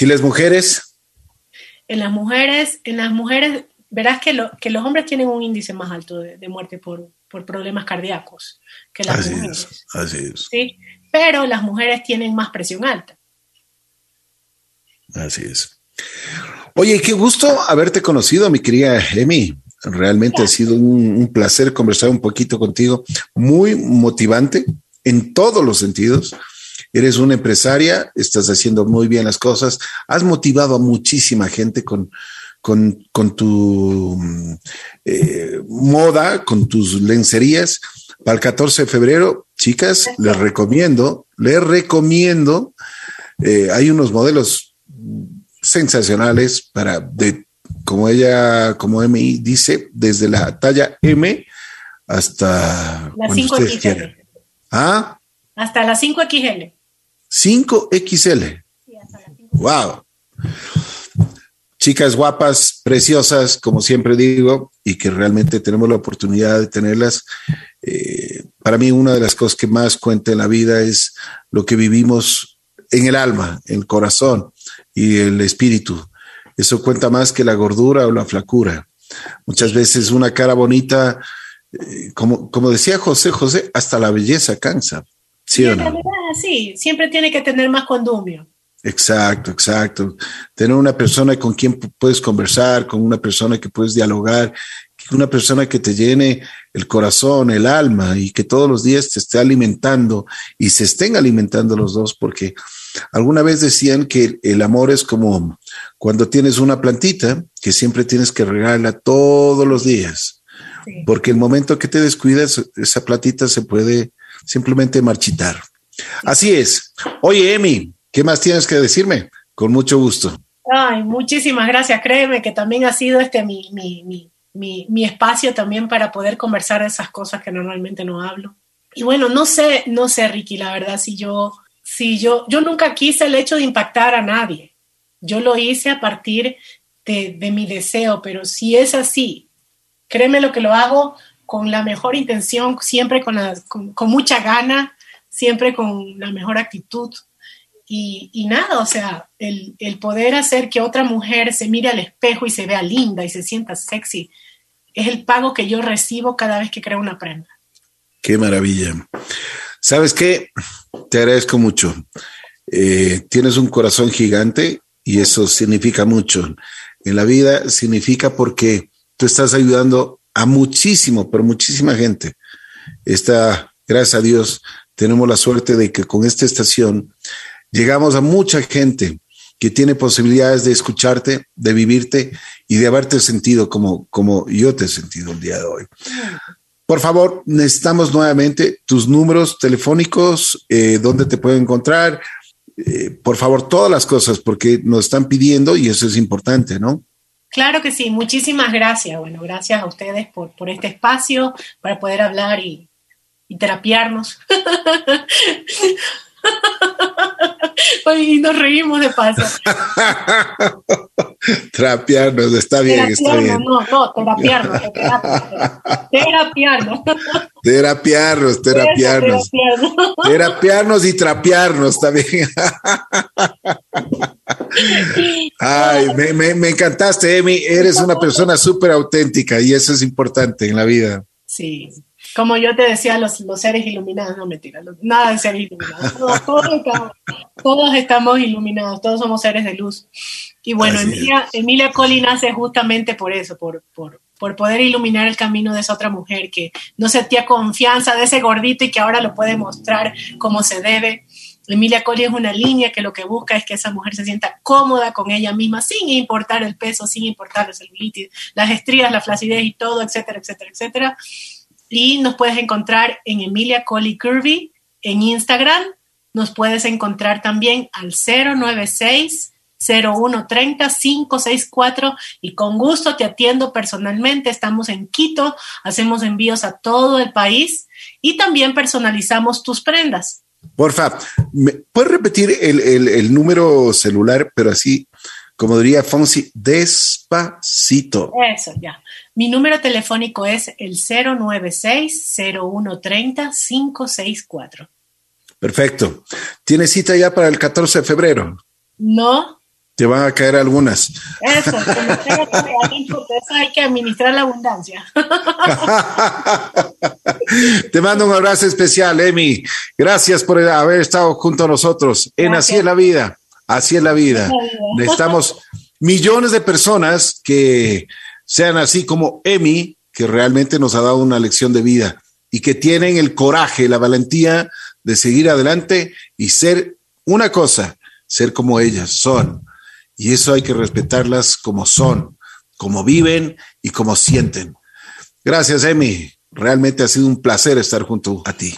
S2: ¿Y las mujeres?
S3: En las mujeres, en las mujeres, verás que, que los hombres tienen un índice más alto de muerte por, por problemas cardíacos que las
S2: así
S3: mujeres.
S2: Es, así es.
S3: ¿sí? Pero las mujeres tienen más presión alta.
S2: Así es. Oye, qué gusto haberte conocido, mi querida Emi. Realmente ha sido un, placer conversar un poquito contigo, muy motivante en todos los sentidos. Eres una empresaria, estás haciendo muy bien las cosas, has motivado a muchísima gente con, con, con tu eh, moda, con tus lencerías. Para el 14 de febrero, chicas, les recomiendo, les recomiendo, eh, hay unos modelos sensacionales para, de, como ella, como M dice, desde la talla M hasta
S3: la 5XL.
S2: ¿Ah?
S3: Hasta la 5XL.
S2: 5XL. Wow chicas guapas, preciosas, como siempre digo, y que realmente tenemos la oportunidad de tenerlas. Eh, para mí una de las cosas que más cuenta en la vida es lo que vivimos en el alma, el corazón, y el espíritu. Eso cuenta más que la gordura o la flacura. Muchas veces una cara bonita, eh, como, como decía José José, hasta la belleza cansa. ¿Sí, o no?
S3: sí, siempre tiene que tener más condumio.
S2: Exacto, exacto. Tener una persona con quien puedes conversar, con una persona que puedes dialogar, una persona que te llene el corazón, el alma y que todos los días te esté alimentando y se estén alimentando los dos, porque alguna vez decían que el amor es como cuando tienes una plantita que siempre tienes que regarla todos los días, porque el momento que te descuidas, esa plantita se puede simplemente marchitar. Así es. Oye, Emi, ¿qué más tienes que decirme? Con mucho gusto.
S3: Ay, muchísimas gracias. Créeme que también ha sido este mi, mi, mi mi, mi, espacio también para poder conversar de esas cosas que normalmente no hablo. Y bueno, no sé, no sé, Ricky, la verdad, si yo, si yo, yo nunca quise el hecho de impactar a nadie. Yo lo hice a partir de, de mi deseo, pero si es así, créeme lo que lo hago con la mejor intención, siempre con, la, con, con mucha gana, siempre con la mejor actitud. Y, y, nada, o sea, el, el, poder hacer que otra mujer se mire al espejo y se vea linda y se sienta sexy es el pago que yo recibo cada vez que creo una prenda.
S2: Qué maravilla. ¿Sabes qué? Te agradezco mucho. Eh, tienes un corazón gigante y eso significa mucho. En la vida significa porque tú estás ayudando a muchísimo, pero muchísima gente. Está, gracias a Dios, tenemos la suerte de que con esta estación llegamos a mucha gente que tiene posibilidades de escucharte, de vivirte y de haberte sentido como, como yo te he sentido el día de hoy. Por favor, necesitamos nuevamente tus números telefónicos, eh, dónde te pueden encontrar. Eh, por favor, todas las cosas, porque nos están pidiendo y eso es importante, ¿no?
S3: Claro que sí, muchísimas gracias. Bueno, gracias a ustedes por, por este espacio para poder hablar y, y terapiarnos. y nos reímos de paso.
S2: Trapearnos, está bien, está bien.
S3: No, no, terapiarnos, terapiarnos.
S2: Terapiarnos, terapiarnos. Terapiarnos y trapearnos también. Ay, me, me, me encantaste, Emi. Eres una persona súper auténtica y eso es importante en la vida.
S3: Sí, como yo te decía, los, los seres iluminados, no mentira, nada de seres iluminados, todos, estamos, iluminados, todos somos seres de luz. Y bueno, Emilia, Emilia Colli nace justamente por eso, por, por, por poder iluminar el camino de esa otra mujer que no sentía confianza de ese gordito y que ahora lo puede mostrar como se debe. Emilia Colli es una línea que lo que busca es que esa mujer se sienta cómoda con ella misma, sin importar el peso, sin importar la celulitis, las estrías, la flacidez y todo, etcétera, etcétera, etcétera y nos puedes encontrar en Emilia Coley Curvy en Instagram. Nos puedes encontrar también al 096 0130 564 y con gusto te atiendo personalmente. Estamos en Quito, hacemos envíos a todo el país y también personalizamos tus prendas.
S2: Porfa, ¿puedes repetir el número celular, pero así, como diría Fonsi, despacito?
S3: Eso, ya. Mi número telefónico es el 096-0130-564.
S2: Perfecto. ¿Tienes cita ya para el 14 de febrero?
S3: No.
S2: Te van a caer algunas.
S3: Eso, hay que administrar la abundancia.
S2: Te mando un abrazo especial, Emi. Gracias por haber estado junto a nosotros en Así es la vida. Así es la vida. Necesitamos millones de personas que sean así como Emi, que realmente nos ha dado una lección de vida y que tienen el coraje, la valentía de seguir adelante y ser una cosa, ser como ellas son. Y eso hay que respetarlas como son, como viven y como sienten. Gracias, Emi. Realmente ha sido un placer estar junto a ti.